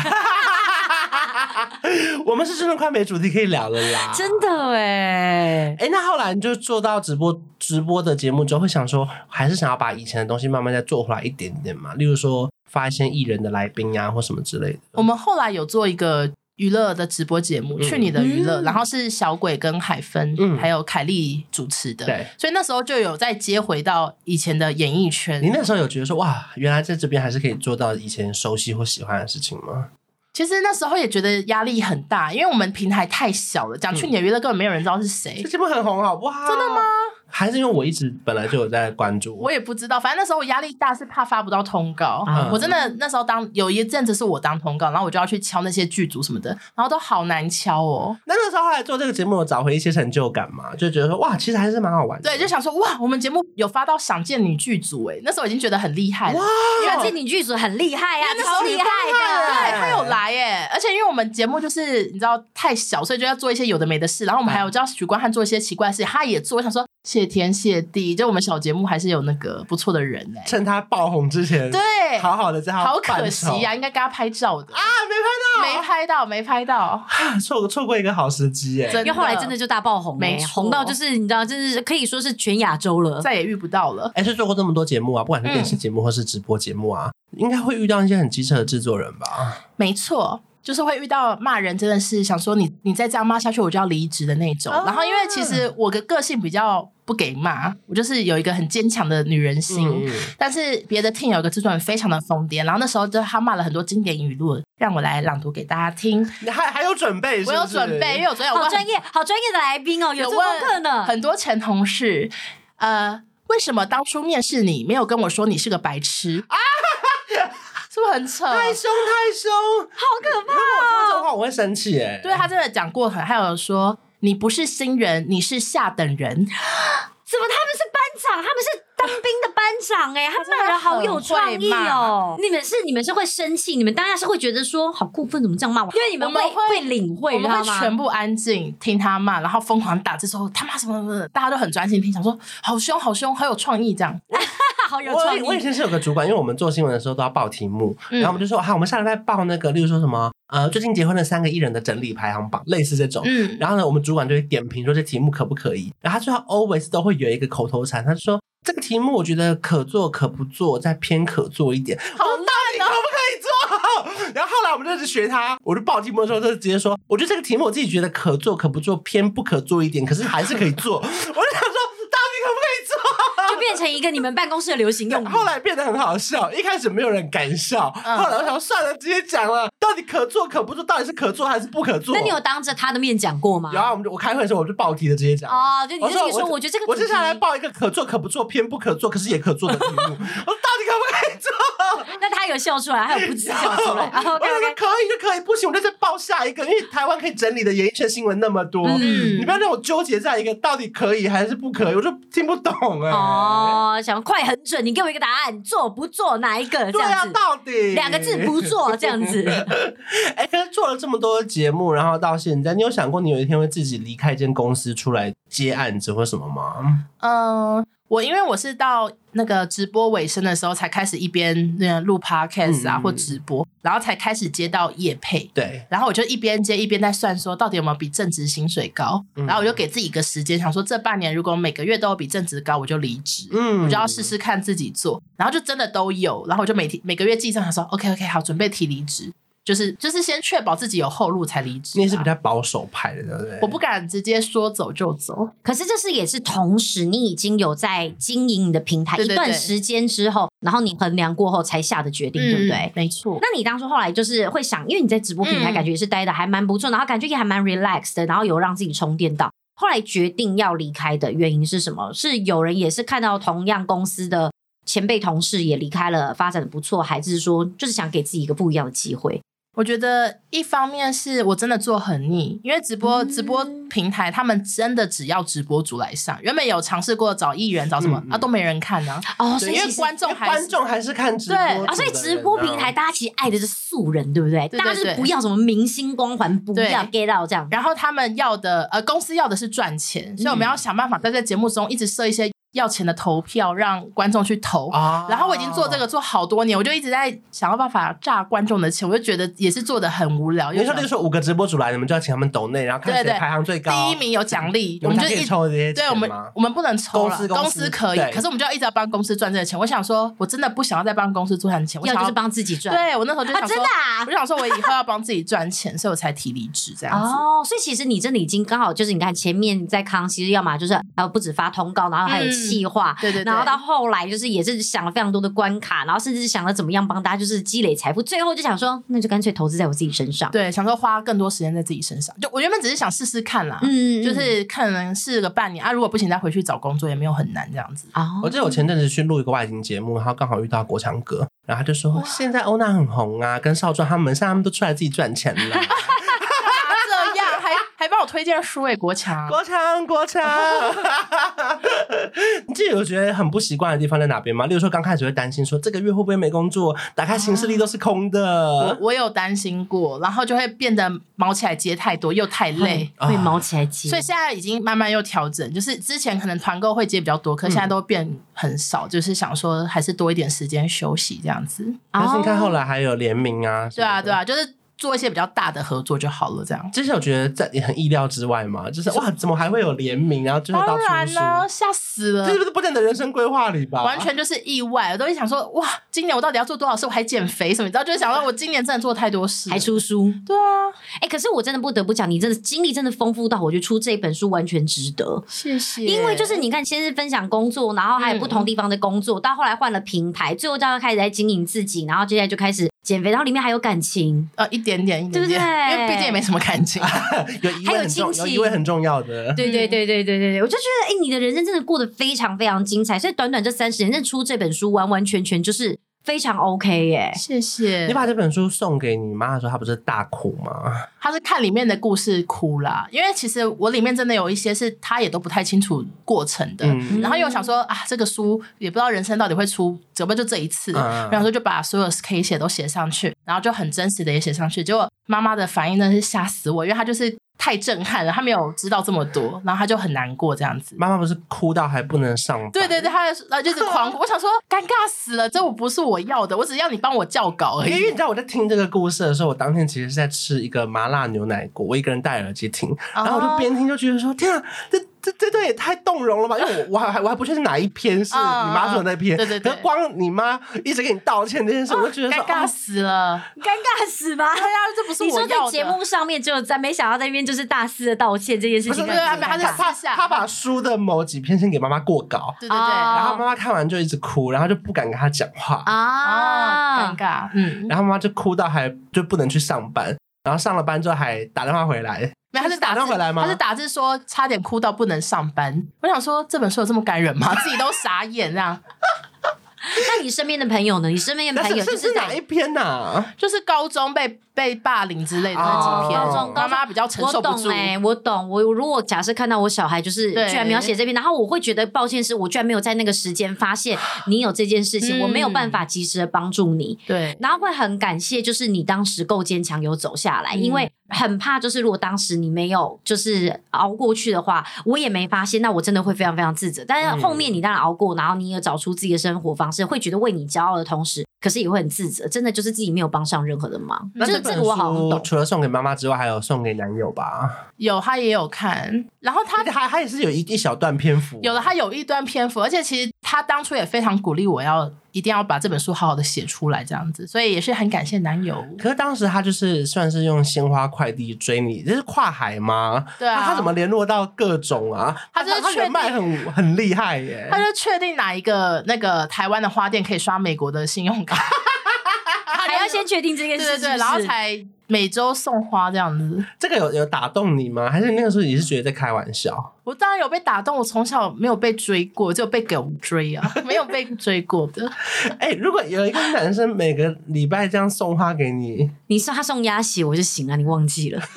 我们是真的快没主题可以聊了啦，真的哎哎，那后来你就做到直播直播的节目之后，会想说，还是想要把以前的东西慢慢再做回来一点点嘛？例如说发一些艺人的来宾啊，或什么之类的。我们后来有做一个。娱乐的直播节目，去你的娱乐，嗯、然后是小鬼跟海芬，嗯、还有凯莉主持的，对，所以那时候就有再接回到以前的演艺圈。你那时候有觉得说，哇，原来在这边还是可以做到以前熟悉或喜欢的事情吗？其实那时候也觉得压力很大，因为我们平台太小了，讲去你的娱乐根本没有人知道是谁。这节目很红，好不好？真的吗？还是因为我一直本来就有在关注，我也不知道。反正那时候我压力大，是怕发不到通告。嗯、我真的那时候当有一阵子是我当通告，然后我就要去敲那些剧组什么的，然后都好难敲哦。那那时候后来做这个节目，有找回一些成就感嘛？就觉得说哇，其实还是蛮好玩的。对，就想说哇，我们节目有发到想见女剧组哎，那时候已经觉得很厉害了。哇，想见女剧组很厉害呀、啊，超厉害的。对，他有来耶，而且因为我们节目就是你知道太小，所以就要做一些有的没的事。然后我们还有叫许光汉做一些奇怪的事，他也做。我想说。谢天谢地，就我们小节目还是有那个不错的人哎、欸。趁他爆红之前，对，好好的在他好可惜呀、啊，应该跟他拍照的啊，没拍到，没拍到，没拍到，错错过一个好时机哎。因为后来真的就大爆红，没红到就是你知道，就是可以说是全亚洲了，再也遇不到了。哎、欸，是做过这么多节目啊，不管是电视节目或是直播节目啊，嗯、应该会遇到一些很机车的制作人吧？没错。就是会遇到骂人，真的是想说你你再这样骂下去，我就要离职的那种。Oh. 然后因为其实我的个性比较不给骂，我就是有一个很坚强的女人心。嗯、但是别的 team 有一个制作人非常的疯癫，然后那时候就他骂了很多经典语录，让我来朗读给大家听。你还还有准备是是？我有准备，因为我昨天有好专业好专业的来宾哦，有做功课呢。很多前同事，呃，为什么当初面试你没有跟我说你是个白痴啊？是不是很扯？太凶太凶，好可怕！如果我听这话，我会生气哎。对，他真的讲过很，还有说你不是新人，你是下等人。怎么他们是班长？他们是。当兵的班长哎、欸，他骂人好有创意哦！你们是你们是会生气，你们当下是会觉得说好过分，怎么这样骂我？因为你们会们会，会领会，我们会全部安静听他骂，然后疯狂打字说他骂什么什么，大家都很专心听，想说好凶好凶，好有创意这样。好有创意。我以前是有个主管，因为我们做新闻的时候都要报题目，嗯、然后我们就说好，我们下礼拜报那个，例如说什么呃，最近结婚的三个艺人的整理排行榜，类似这种。嗯，然后呢，我们主管就会点评说这题目可不可以，然后他最后 always 都会有一个口头禅，他就说。这个题目我觉得可做可不做，再偏可做一点。好，到底可不可以做？然后后来我们就是学他，我就报题目的时候就直接说，我觉得这个题目我自己觉得可做可不做，偏不可做一点，可是还是可以做。我就想说。变成一个你们办公室的流行用语，后来变得很好笑。一开始没有人敢笑，后来我想算了，直接讲了。到底可做可不做，到底是可做还是不可做？那你有当着他的面讲过吗？有啊，我们就我开会的时候我就报题的直接讲。哦，就你自己说，我觉得这个，我接下来报一个可做可不做，偏不可做，可是也可做的题目。我说到底可不可以做？那他有笑出来，还有不知笑出来。我说可以就可以，不行我就再报下一个，因为台湾可以整理的演艺圈新闻那么多，嗯、你不要让我纠结在一个到底可以还是不可以，我就听不懂哎、欸。哦，想快很准，你给我一个答案，做不做哪一个？这样子到底两个字不做这样子。哎、欸，做了这么多节目，然后到现在，你有想过你有一天会自己离开一间公司出来接案子或什么吗？嗯。我因为我是到那个直播尾声的时候，才开始一边那录 podcast 啊、嗯、或直播，然后才开始接到业配。对，然后我就一边接一边在算，说到底有没有比正职薪水高。嗯、然后我就给自己一个时间，想说这半年如果每个月都有比正职高，我就离职。嗯，我就要试试看自己做，然后就真的都有。然后我就每天每个月记账，想说 OK OK 好，准备提离职。就是就是先确保自己有后路才离职。你也是比较保守派的，对不对？我不敢直接说走就走。可是这是也是同时，你已经有在经营你的平台一段时间之后，然后你衡量过后才下的决定，对不对？没错。那你当初后来就是会想，因为你在直播平台感觉也是待的还蛮不错，然后感觉也还蛮 relaxed 的，然后有让自己充电到。后来决定要离开的原因是什么？是有人也是看到同样公司的前辈同事也离开了，发展的不错，还是说就是想给自己一个不一样的机会？我觉得一方面是我真的做很腻，因为直播直播平台他们真的只要直播主来上，原本有尝试过找艺人找什么、嗯、啊都没人看呢、啊。哦，所以因为观众还观众还是看直播对啊，所以直播平台大家其实爱的是素人，对不对？对对对，大家是不要什么明星光环，不要 get 到这样。然后他们要的呃公司要的是赚钱，所以我们要想办法在这节目中一直设一些。要钱的投票，让观众去投。啊、然后我已经做这个做好多年，我就一直在想要办法榨观众的钱，我就觉得也是做的很无聊。有时候就是说五个直播主来，你们就要请他们抖内，然后看谁排行最高，第一名有奖励，我们就一直抽这些钱。对，我们我们不能抽了，公司，公司可以，可是我们就要一直要帮公司赚这个钱。我想说，我真的不想要再帮公司赚钱，我想要，要就是帮自己赚。对，我那时候就想说，啊真的啊、我就想说我以后要帮自己赚钱，所以我才提离职这样子。哦，所以其实你真的已经刚好就是你看前面在康熙，要么就是还有不止发通告，然后还有企划、嗯，对对。然后到后来就是也是想了非常多的关卡，然后甚至是想了怎么样帮大家就是积累财富，最后就想说那就干脆投资在我自己身上。对，想说花更多时间在自己身上。就我原本只是想试试看啦，嗯，就是可能试个半年啊，如果不行再回去找工作也没有很难这样子。哦，我记得我前阵子去录一个外景节目，然后刚好遇到国强哥，然后他就说现在欧娜很红啊，跟少壮他们现在他们都出来自己赚钱了。还帮我推荐书诶，国强，国强，国强。你记得有觉得很不习惯的地方在哪边吗？例如说，刚开始会担心说这个月会不会没工作，打开行事历都是空的。我我有担心过，然后就会变得毛起来接太多，又太累，会毛起来接。所以现在已经慢慢又调整，就是之前可能团购会接比较多，可是现在都变很少，嗯、就是想说还是多一点时间休息这样子。但是你看后来还有联名啊，对啊，对啊，就是。做一些比较大的合作就好了，这样。之前我觉得在也很意料之外嘛，就是哇，怎么还会有联名，然后就是到处当然呢，吓死了！这是不是不在你的人生规划里吧？完全就是意外，我都会想说，哇，今年我到底要做多少事？我还减肥什么？你知道，就是想说我今年真的做太多事，还出书。对啊，哎、欸，可是我真的不得不讲，你真的经历真的丰富到，我觉得出这本书完全值得。谢谢。因为就是你看，先是分享工作，然后还有不同地方的工作，嗯、到后来换了平台，最后就要开始在经营自己，然后接下来就开始。减肥，然后里面还有感情，呃，一点点，一点点，对不对？因为毕竟也没什么感情，有一位很重，有一位很重要的，对对对对对对对，我就觉得，哎，你的人生真的过得非常非常精彩，所以短短这三十年，认出这本书，完完全全就是。非常 OK 耶，谢谢。你把这本书送给你妈的时候，她不是大哭吗？她是看里面的故事哭啦，因为其实我里面真的有一些是她也都不太清楚过程的。嗯、然后又想说啊，这个书也不知道人生到底会出，怎么就这一次？嗯、然后说就把所有可以写都写上去，然后就很真实的也写上去。结果妈妈的反应真的是吓死我，因为她就是。太震撼了，她没有知道这么多，然后她就很难过这样子。妈妈不是哭到还不能上班？对对对，她就是狂哭。我想说，尴尬死了，这我不是我要的，我只要你帮我校稿而已。因为你知道我在听这个故事的时候，我当天其实是在吃一个麻辣牛奶锅，我一个人戴耳机听，然后我就边听就觉得说，天啊，这。这这段也太动容了吧！因为我我还我还不确定哪一篇是你妈做的那篇，对对对。可光你妈一直给你道歉这件事，我就觉得尴尬死了，尴尬死吧？对呀，这不是我要的。你说在节目上面就在没想到在那边就是大肆的道歉这件事情，不是他他他他把书的某几篇先给妈妈过稿，对对对，然后妈妈看完就一直哭，然后就不敢跟他讲话啊，尴尬，嗯，然后妈妈就哭到还就不能去上班，然后上了班之后还打电话回来。没有，他是打字回来吗？他是打字说差点哭到不能上班。我想说这本书有这么感人吗？自己都傻眼这样。那你身边的朋友呢？你身边的朋友是是哪一篇呐、啊？就是高中被被霸凌之类的那几篇。高中妈妈比较承受不住。哎、欸，我懂。我如果假设看到我小孩就是居然没有写这篇，然后我会觉得抱歉，是我居然没有在那个时间发现你有这件事情，嗯、我没有办法及时的帮助你。对，然后会很感谢，就是你当时够坚强，有走下来，嗯、因为。很怕，就是如果当时你没有就是熬过去的话，我也没发现，那我真的会非常非常自责。但是后面你当然熬过，然后你也找出自己的生活方式，会觉得为你骄傲的同时，可是也会很自责，真的就是自己没有帮上任何的忙。那这这个我好懂。除了送给妈妈之外，还有送给男友吧？有，他也有看，然后他他他也是有一一小段篇幅，有的他有一段篇幅，而且其实他当初也非常鼓励我要。一定要把这本书好好的写出来，这样子，所以也是很感谢男友。可是当时他就是算是用鲜花快递追你，这是跨海吗？对啊，他怎么联络到各种啊？他就是确定很很厉害耶，他就确定哪一个那个台湾的花店可以刷美国的信用卡，还要先确定这件事，对对对，然后才每周送花这样子。这个有有打动你吗？还是那个时候你是觉得在开玩笑？我当然有被打动，我从小没有被追过，只有被狗追啊，没有被追过的。哎、欸，如果有一个男生每个礼拜这样送花给你，你说他送鸭血我就行了，你忘记了？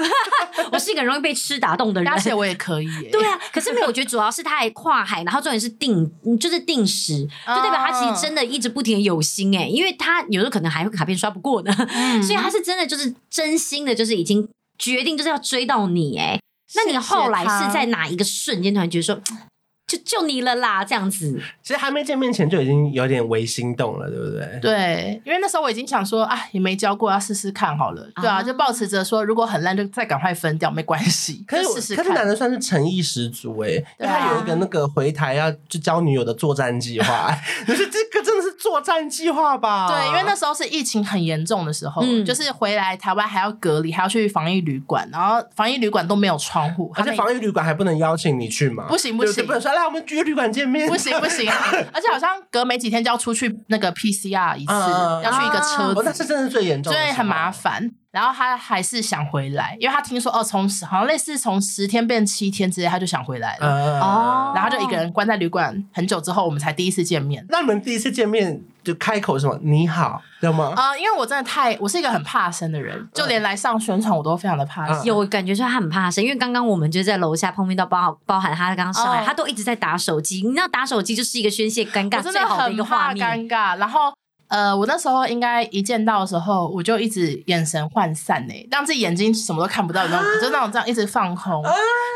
我是一个容易被吃打动的人，鸭血我也可以。对啊，可是没有，我觉得主要是他还跨海，然后重点是定，就是定时，就代表他其实真的一直不停的有心哎，因为他有时候可能还会卡片刷不过呢，嗯、所以他是真的就是真心的，就是已经决定就是要追到你哎。那你后来是在哪一个瞬间突然觉得说，就就你了啦，这样子？其实还没见面前就已经有点微心动了，对不对？对，因为那时候我已经想说，啊，也没教过，要试试看好了。对啊，就抱持着说，如果很烂，就再赶快分掉，没关系。可是。可是男的算是诚意十足哎，因为他有一个那个回台要就教女友的作战计划。你说这个真的是作战计划吧？对，因为那时候是疫情很严重的时候，嗯、就是回来台湾还要隔离，还要去防疫旅馆，然后防疫旅馆都没有窗户，而且防疫旅馆还不能邀请你去嘛？不行不行，不能说来我们约旅馆见面。不行不行，而且好像隔没几天就要出去那个 PCR 一次，嗯、要去一个车子，哦、那是真的最严重的，所以很麻烦。然后他还是想回来，因为他听说哦，从好像类似从十天变七天之类，他就想回来了。哦、嗯，然后就一个人关在旅馆很久之后，我们才第一次见面。那你们第一次见面就开口什么？你好，知道吗？啊、呃，因为我真的太，我是一个很怕生的人，就连来上宣传我都非常的怕生。嗯、有感觉说他很怕生，因为刚刚我们就在楼下碰面到包包含他刚刚上来，哦、他都一直在打手机。你知道打手机就是一个宣泄尴尬最好的一个画面。尴尬，然后。呃，我那时候应该一见到的时候，我就一直眼神涣散诶，让自己眼睛什么都看不到，那种就那种这样一直放空，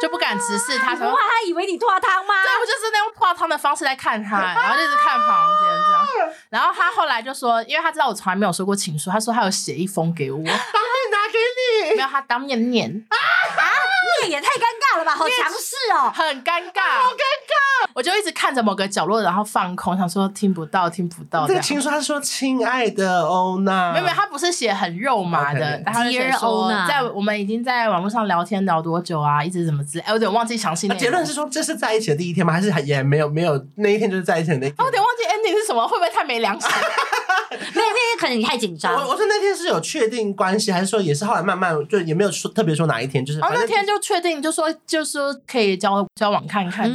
就不敢直视他。不怕他以为你拖汤吗？对，我就是那种拖汤的方式在看他，然后就一直看旁边这样。然后他后来就说，因为他知道我从来没有收过情书，他说他有写一封给我，当 面拿给你，没有，他当面念啊啊，念也太尴尬了吧，好强势哦，很尴尬，好尴尬。我就一直看着某个角落，然后放空，想说听不到，听不到。这个情书他说。亲爱的欧娜，没有没有，他不是写很肉麻的，他是写说在我们已经在网络上聊天聊多久啊，一直怎么之类，哎，我有点忘记详细。结论是说这是在一起的第一天吗？还是也没有没有那一天就是在一起的那一天？我有点忘记 ending 是什么，会不会太没良心？没有，那天可能你太紧张。我我说那天是有确定关系，还是说也是后来慢慢就也没有说特别说哪一天，就是哦那天就确定，就说就说可以交交往看看。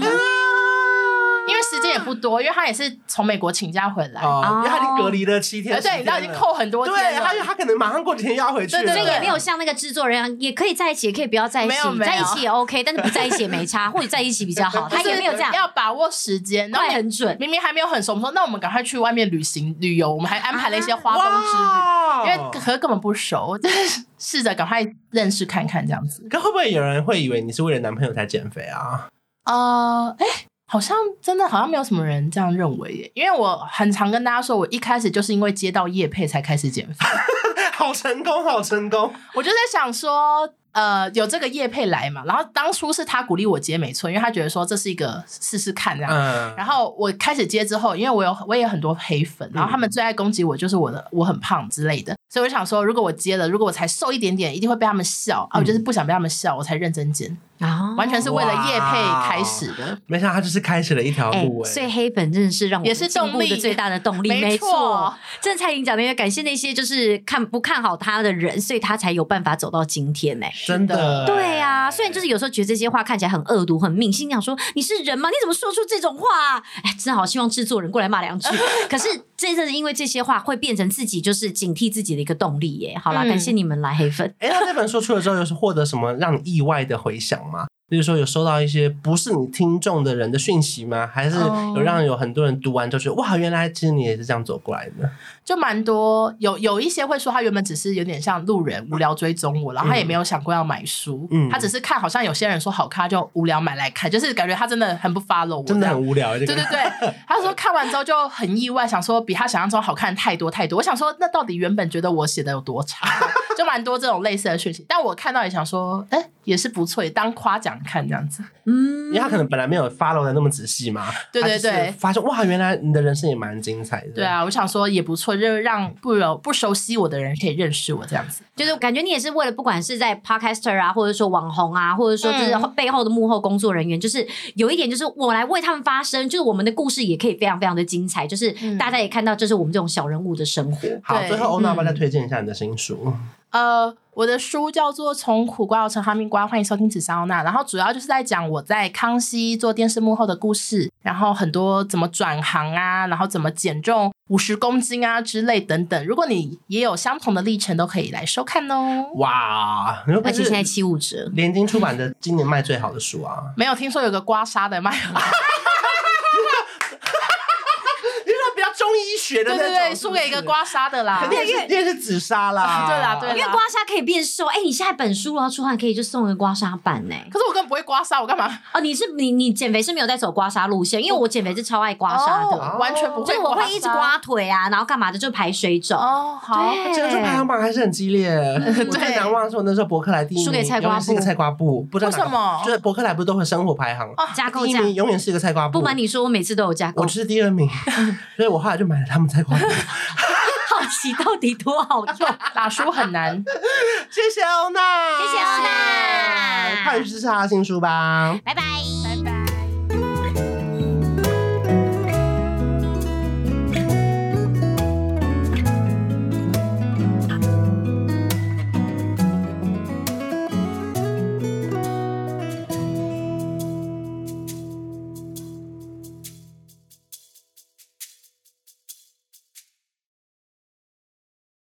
因为时间也不多，因为他也是从美国请假回来，因为他已经隔离了七天，对，你知道已经扣很多天了。对，他他可能马上过几天又要回去，所以也没有像那个制作人，也可以在一起，也可以不要在一起，在一起也 OK，但是不在一起也没差，或者在一起比较好。他也没有这样，要把握时间，快很准。明明还没有很熟，我们说那我们赶快去外面旅行旅游，我们还安排了一些花东之旅，因为可是根本不熟，就是试着赶快认识看看这样子。可会不会有人会以为你是为了男朋友才减肥啊？呃，哎。好像真的好像没有什么人这样认为耶，因为我很常跟大家说，我一开始就是因为接到叶配才开始减肥，好成功，好成功。我就在想说，呃，有这个叶配来嘛，然后当初是他鼓励我接，没错，因为他觉得说这是一个试试看这样。嗯。然后我开始接之后，因为我有我也有很多黑粉，然后他们最爱攻击我就是我的我很胖之类的，所以我想说，如果我接了，如果我才瘦一点点，一定会被他们笑啊，我就是不想被他们笑，我才认真减。啊，完全是为了叶配开始的。没想到他就是开始了一条路，哎，所以黑粉真的是让我也是动力的最大的动力，没错。正蔡颖讲的，也感谢那些就是看不看好他的人，所以他才有办法走到今天呢。真的，对啊。虽然就是有时候觉得这些话看起来很恶毒、很命，心想说你是人吗？你怎么说出这种话？哎，真好，希望制作人过来骂两句。可是真的是因为这些话会变成自己就是警惕自己的一个动力耶。好啦，感谢你们来黑粉。哎，他这本书出了之后，又是获得什么让你意外的回响吗？比如说有收到一些不是你听众的人的讯息吗？还是有让有很多人读完就觉得哇，原来其实你也是这样走过来的？就蛮多，有有一些会说他原本只是有点像路人，无聊追踪我，然后他也没有想过要买书，嗯，他只是看好像有些人说好看，就无聊买来看，就是感觉他真的很不 follow 我，真的很无聊。对对对，他说看完之后就很意外，想说比他想象中好看太多太多。我想说，那到底原本觉得我写的有多差？就蛮多这种类似的讯息，但我看到也想说，哎、欸，也是不错，当夸奖看这样子。嗯，因为他可能本来没有 follow 的那么仔细嘛，对对对，发现哇，原来你的人生也蛮精彩的。对啊，我想说也不错，就是让不有不熟悉我的人可以认识我这样子。就是感觉你也是为了不管是在 podcaster 啊，或者说网红啊，或者说就是背后的幕后工作人员，嗯、就是有一点就是我来为他们发声，就是我们的故事也可以非常非常的精彩，就是大家也看到这是我们这种小人物的生活。好，最后欧娜再推荐一下你的新书？呃，我的书叫做《从苦瓜熬成哈密瓜》，欢迎收听紫砂欧娜。然后主要就是在讲我在康熙做电视幕后的故事，然后很多怎么转行啊，然后怎么减重五十公斤啊之类等等。如果你也有相同的历程，都可以来收看哦。哇，而且现在七五折，联经出版的今年卖最好的书啊！没有听说有个刮痧的卖。医 学的对对对，输给一个刮痧的啦，肯定是因为是紫砂啦，对啦对，因为刮痧可以变瘦。哎，你现在本书要出汗，可以就送一个刮痧板呢。可是我根本不会刮痧，我干嘛？哦，你是你你减肥是没有在走刮痧路线，因为我减肥是超爱刮痧的，完全不会。所以我会一直刮腿啊，然后干嘛的就排水肿。哦，好，这个排行榜还是很激烈。我最难忘的是我那时候博客来第一，输给菜瓜布，是一个菜瓜布，不知道为什么？就是博客来不是都会生活排行，加购价永远是一个菜瓜布。不瞒你说，我每次都有加购，我是第二名，所以我后来就买了他们才关注。好奇到底多好用？打书很难。谢谢欧娜，谢谢欧娜，快去支持他的新书吧，拜拜。